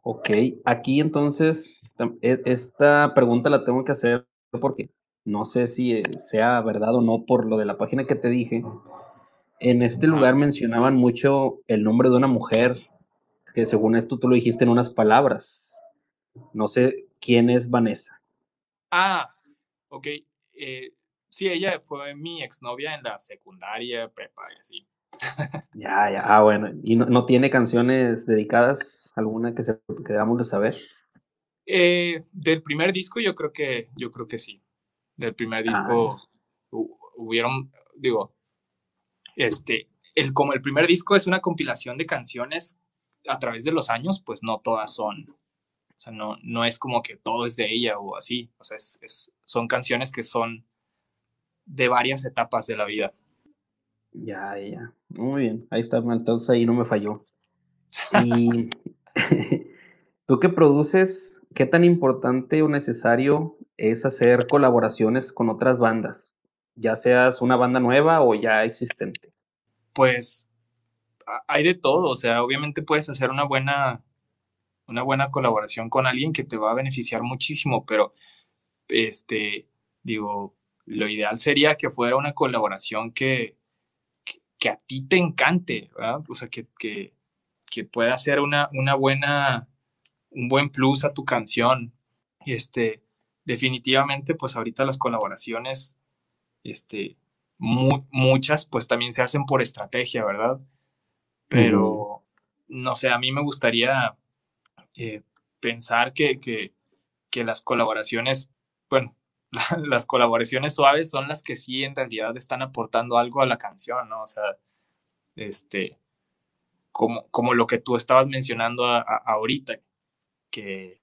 ok, aquí entonces, e, esta pregunta la tengo que hacer porque no sé si sea verdad o no por lo de la página que te dije, en este lugar mencionaban mucho el nombre de una mujer, que según esto tú lo dijiste en unas palabras. No sé quién es Vanessa. Ah, ok. Eh, sí, ella fue mi exnovia en la secundaria, prepa y así. ya, ya, ah, bueno. ¿Y no, tiene canciones dedicadas? ¿Alguna que, se, que debamos de saber? Eh, del primer disco yo creo que, yo creo que sí. Del primer disco ah. hubieron, digo, este, el, como el primer disco es una compilación de canciones a través de los años, pues no todas son, o sea, no, no es como que todo es de ella o así, o sea, es, son canciones que son de varias etapas de la vida. Ya, ya, muy bien, ahí está, entonces ahí no me falló. Y tú que produces, ¿qué tan importante o necesario es hacer colaboraciones con otras bandas? Ya seas una banda nueva o ya existente? Pues hay de todo, o sea, obviamente puedes hacer una buena, una buena colaboración con alguien que te va a beneficiar muchísimo, pero este, digo, lo ideal sería que fuera una colaboración que, que, a ti te encante, ¿verdad? O sea, que, que, que pueda ser una, una buena, un buen plus a tu canción. Este, definitivamente, pues ahorita las colaboraciones este, muchas pues también se hacen por estrategia, ¿verdad? Pero, no sé, a mí me gustaría eh, pensar que, que, que, las colaboraciones, bueno, las colaboraciones suaves son las que sí en realidad están aportando algo a la canción, ¿no? O sea, este, como, como lo que tú estabas mencionando ahorita, que,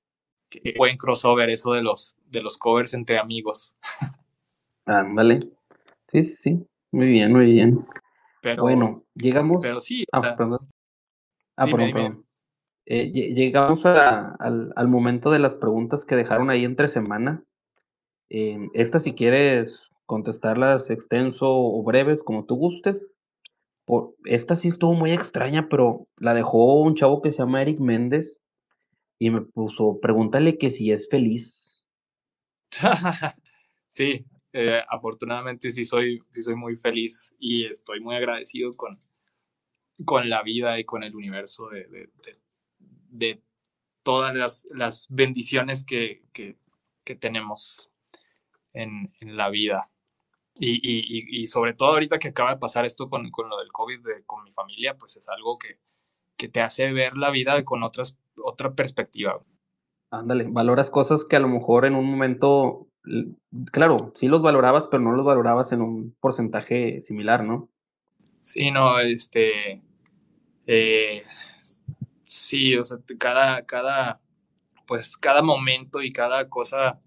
que buen crossover eso de los, de los covers entre amigos. Ándale. Sí, sí, sí. Muy bien, muy bien. Pero, bueno, llegamos. Pero sí. Ah, perdón. Ah, perdón, eh, llegamos al, al, momento de las preguntas que dejaron ahí entre semana. Eh, esta, si quieres contestarlas extenso o breves, como tú gustes. Por, esta sí estuvo muy extraña, pero la dejó un chavo que se llama Eric Méndez y me puso, pregúntale que si es feliz. sí, eh, afortunadamente sí soy, sí soy muy feliz y estoy muy agradecido con, con la vida y con el universo de, de, todas las, las bendiciones que, que, que, tenemos en, en la vida. Y, y, y, sobre todo ahorita que acaba de pasar esto con, con lo del COVID de, con mi familia, pues es algo que, que te hace ver la vida con otras, otra perspectiva. Ándale, valoras cosas que a lo mejor en un momento claro, sí los valorabas, pero no los valorabas en un porcentaje similar, ¿no? Sí, no, este, eh, sí, o sea, cada, cada, pues cada momento y cada cosa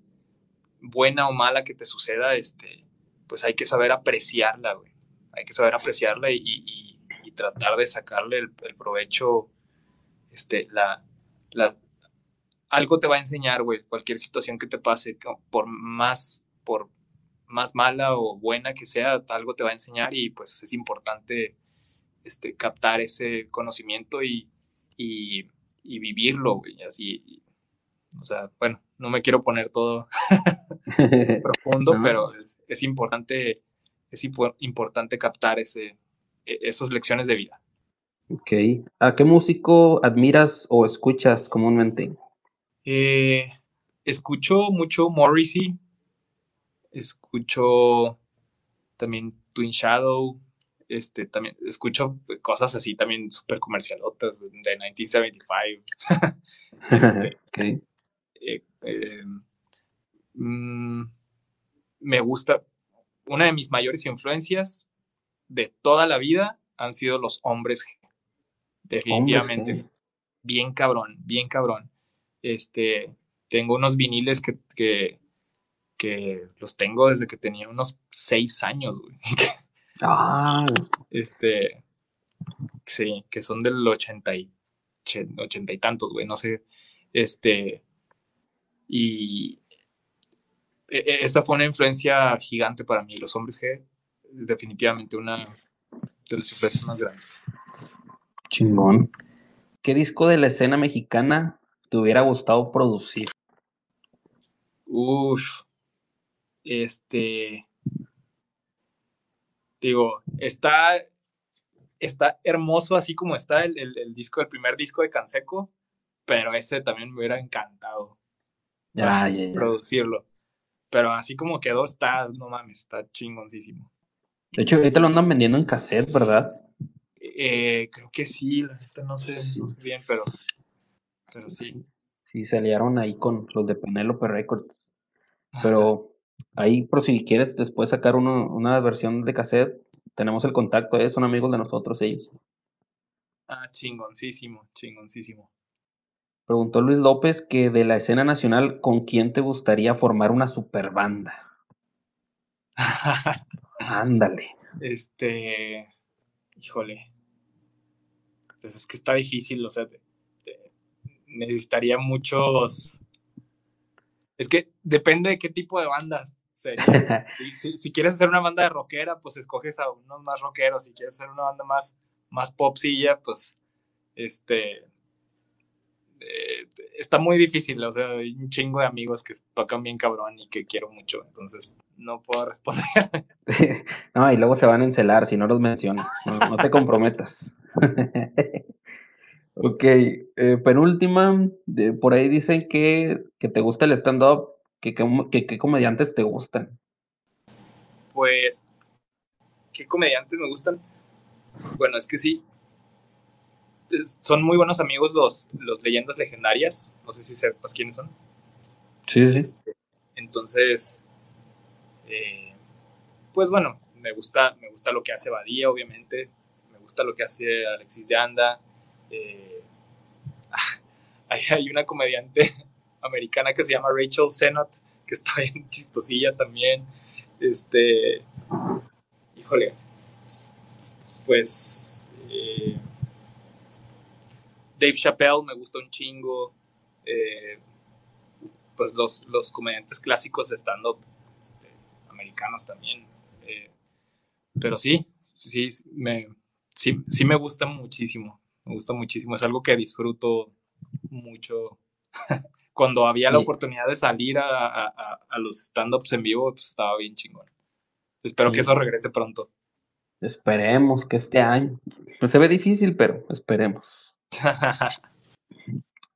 buena o mala que te suceda, este, pues hay que saber apreciarla, güey. Hay que saber apreciarla y, tratar de sacarle el, el provecho, este, la, la, algo te va a enseñar, güey, cualquier situación que te pase, por más, por más mala o buena que sea, algo te va a enseñar y pues es importante este, captar ese conocimiento y, y, vivirlo, güey, así. o sea, bueno, no me quiero poner todo profundo, pero es, importante, es importante captar ese, e, esas lecciones de vida. Ok. ¿A qué músico admiras o escuchas comúnmente? Eh, escucho mucho Morrissey, escucho también Twin Shadow, este, también escucho cosas así también súper comercialotas de 1975. este, eh, em, mm, me gusta, una de mis mayores influencias de toda la vida han sido los hombres Definitivamente. Bien cabrón, bien cabrón. Este, tengo unos viniles que, que, que los tengo desde que tenía unos seis años, güey. Ah. Este, sí, que son del ochenta y, ochenta y tantos, güey, no sé. Este, y e, e, esa fue una influencia gigante para mí. Los hombres G, definitivamente una de las influencias más grandes. Chingón. ¿Qué disco de la escena mexicana te hubiera gustado producir? Uf. Este. Digo, está. Está hermoso así como está el, el, disco, el primer disco de Canseco, pero ese también me hubiera encantado producirlo. Pero así como quedó, está, no mames, está chingoncísimo. De hecho, ahorita lo andan vendiendo en cassette, ¿verdad? Eh, creo que sí, la neta no sé, no sé bien, pero, pero sí. Sí, se aliaron ahí con los de Penelope Records. Pero ahí, por si quieres después sacar una versión de cassette, tenemos el contacto, ¿eh? son amigos de nosotros ellos. Ah, chingoncísimo, chingoncísimo. Preguntó Luis López que de la escena nacional, ¿con quién te gustaría formar una super banda? Ándale. Este, híjole. Entonces pues es que está difícil, o sea, necesitaría muchos. Es que depende de qué tipo de banda sería. si, si, quieres hacer una banda de rockera, pues escoges a unos más rockeros. Si quieres hacer una banda más, más popsilla, pues este eh, está muy difícil, o sea, hay un chingo de amigos que tocan bien cabrón y que quiero mucho, entonces no puedo responder. no, y luego se van a encelar si no los mencionas, no, te comprometas. Ok, eh, penúltima, por ahí dicen que, te gusta el stand-up, que qué comediantes te gustan. Pues, ¿qué comediantes me gustan? Bueno, es que sí, son muy buenos amigos los, los leyendas legendarias. No sé si sepas quiénes son. Sí, sí. Este, entonces, eh, pues bueno, me gusta, me gusta lo que hace Badía, obviamente. Me gusta lo que hace Alexis de Anda. Eh, hay, una comediante americana que se llama Rachel Sennott, que está bien chistosilla también. Este, híjole, pues eh, Dave Chappelle me gusta un chingo. Eh, pues los, comediantes clásicos de stand-up este, americanos también. Pero sí, sí me, sí, sí me gusta muchísimo. Me gusta muchísimo. Es algo que disfruto mucho. Cuando había la oportunidad de salir a, a, los stand-ups en vivo, pues estaba bien chingón. Espero que eso regrese pronto. Esperemos que este año. No se ve difícil, pero esperemos.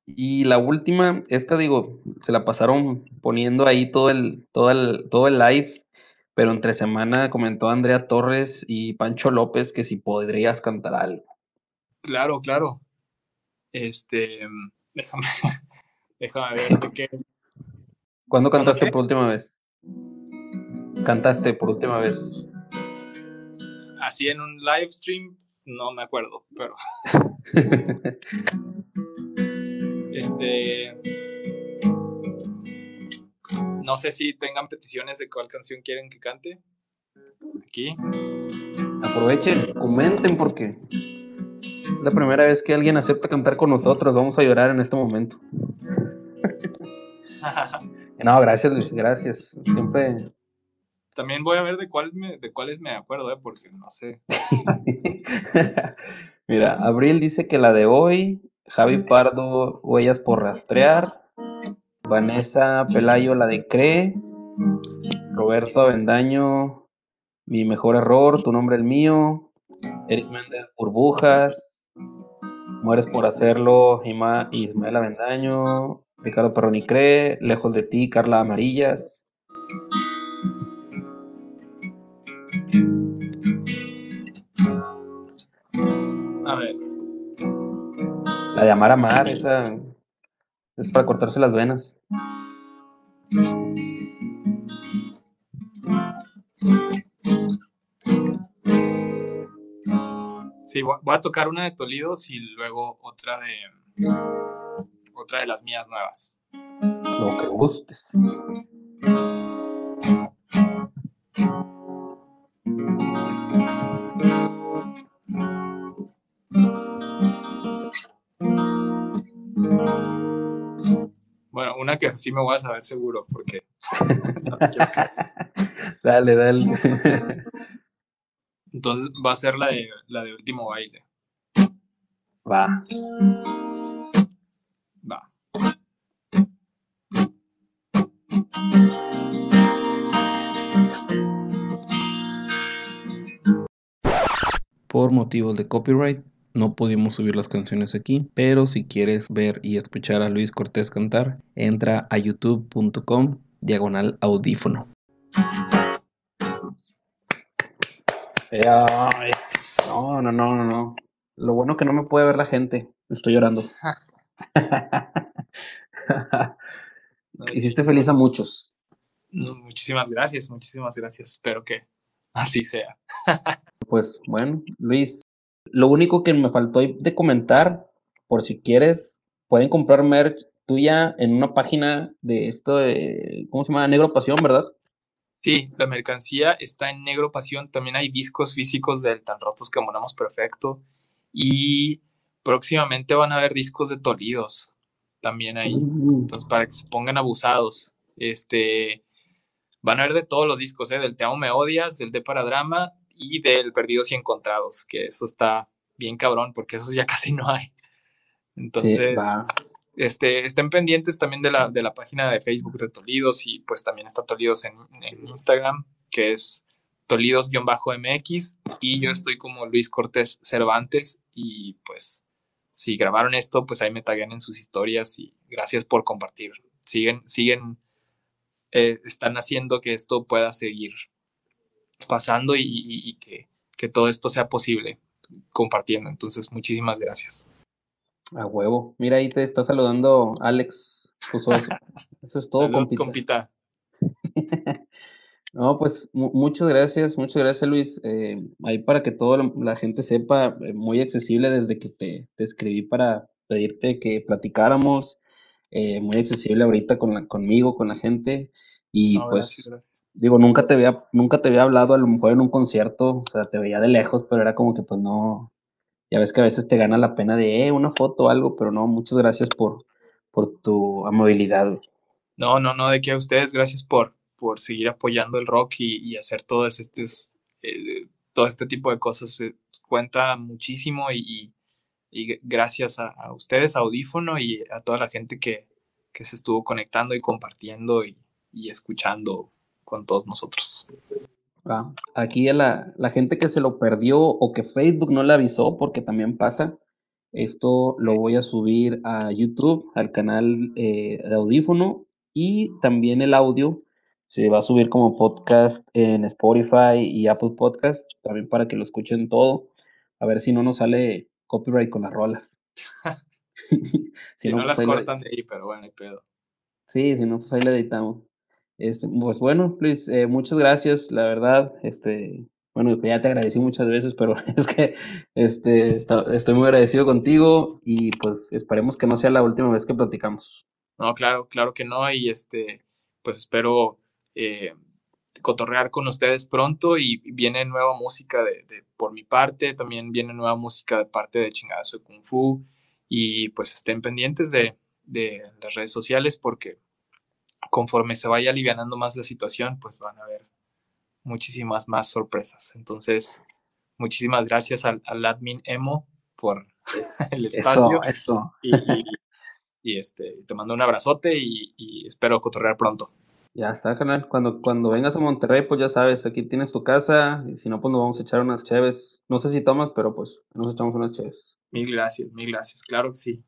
y la última, esta digo, se la pasaron poniendo ahí todo el, todo el, todo el live, pero entre semana comentó Andrea Torres y Pancho López que si podrías cantar algo. Claro, claro. Este, déjame, déjame ver qué. ¿Cuándo cantaste por última vez? ¿Cantaste por última vez? Así en un live stream, no me acuerdo, pero. este. No sé si tengan peticiones de cuál canción quieren que cante. Aquí. Aprovechen, comenten porque la primera vez que alguien acepta cantar con nosotros. Vamos a llorar en este momento. no, gracias Luis, gracias. Siempre también voy a ver de, cuál de cuáles me acuerdo, ¿eh? porque no sé. Mira, Abril dice que la de hoy, Javi Pardo, Huellas por Rastrear, Vanessa Pelayo, la de Cree, Roberto Avendaño, Mi Mejor Error, Tu Nombre el Mío, Eric Méndez, Burbujas, Mueres por Hacerlo, Ismael Avendaño, Ricardo Perroni Cree, Lejos de Ti, Carla Amarillas. A ver. La de Amar Amar, esa es para cortarse las venas. Sí, voy a tocar una de Tolidos y luego otra de otra de las mías nuevas. Lo que gustes. Bueno, una que sí me voy a saber seguro, porque. dale, dale. Entonces va a ser la de, la de último baile. Va. Va. Por motivos de copyright, no pudimos subir las canciones aquí, pero si quieres ver y escuchar a Luis Cortés cantar, entra a youtube.com diagonal audífono. No, no, no, no, Lo bueno que no me puede ver la gente. Estoy llorando. Hiciste feliz a muchos. muchísimas gracias, muchísimas gracias. Espero que así sea. pues bueno, Luis, lo único que me faltó de comentar, por si quieres, pueden comprar merch tuya en una página de esto de, ¿cómo se llama? Negro Pasión, ¿verdad? Sí, la mercancía está en Negro Pasión. También hay discos físicos del Tan Rotos que Monamos Perfecto. Y próximamente van a haber discos de Tolidos también ahí. Mm. Entonces, para que se pongan abusados. Este, van a ver de todos los discos, ¿eh? Del Te Amo Me Odias, del De Paradrama y del Perdidos y Encontrados, que eso está bien cabrón, porque esos ya casi no hay. Entonces, este, estén pendientes también de la, de la página de Facebook de Tolidos y pues también está Tolidos en, Instagram, que es Tolidos-MX y yo estoy como Luis Cortés Cervantes y pues si grabaron esto, pues ahí me taguean en sus historias y gracias por compartir. Siguen, siguen, eh, están haciendo que esto pueda seguir pasando y, que, que, todo esto sea posible compartiendo. Entonces, muchísimas gracias. A huevo. Mira, ahí te está saludando Alex Eso, eso es todo, compita. no, pues muchas gracias, muchas gracias Luis. Eh, ahí para que toda la, gente sepa, eh, muy accesible desde que te, te, escribí para pedirte que platicáramos. Eh, muy accesible ahorita con la, conmigo, con la gente. Y pues, digo, nunca te había, nunca te había hablado a lo mejor en un concierto, o sea, te veía de lejos, pero era como que pues no, ya ves que a veces te gana la pena de, eh, una foto o algo, pero no, muchas gracias por, por tu amabilidad. No, no, no, de que a ustedes, gracias por, por seguir apoyando el rock y, hacer todo este, eh, todo este tipo de cosas. cuenta muchísimo y, gracias a, ustedes, Audífono, y a toda la gente que, que se estuvo conectando y compartiendo y, y escuchando con todos nosotros. Aquí a la, la, gente que se lo perdió o que Facebook no le avisó, porque también pasa, esto lo voy a subir a YouTube, al canal eh, de audífono y también el audio se va a subir como podcast en Spotify y Apple Podcast, también para que lo escuchen todo, a ver si no nos sale copyright con las rolas. si, no, pues las cortan de ahí, pero bueno, hay pedo. Sí, si no, pues ahí le editamos. Este, pues bueno, Luis, eh, muchas gracias, la verdad, este, bueno, ya te agradecí muchas veces, pero es que este, estoy muy agradecido contigo y pues esperemos que no sea la última vez que platicamos. No, claro, claro que no, y este, pues espero eh, cotorrear con ustedes pronto y viene nueva música de, por mi parte, también viene nueva música de parte de Chingazo de Kung Fu y pues estén pendientes de, de las redes sociales porque conforme se vaya alivianando más la situación, pues van a haber muchísimas más sorpresas. Entonces, muchísimas gracias al, admin Emo por el espacio. Eso, Y, este, te mando un abrazote y, espero cotorrear pronto. Ya está, canal. Cuando, cuando vengas a Monterrey, pues ya sabes, aquí tienes tu casa. Y si no, pues nos vamos a echar unas cheves. No sé si tomas, pero pues nos echamos unas cheves. Mil gracias, mil gracias. Claro que sí.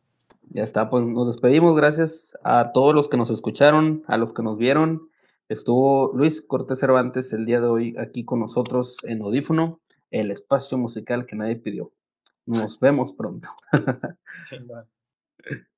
Ya está, pues nos despedimos. Gracias a todos los que nos escucharon, a los que nos vieron. Estuvo Luis Cortés Cervantes el día de hoy aquí con nosotros en Audífono, el espacio musical que nadie pidió. Nos vemos pronto.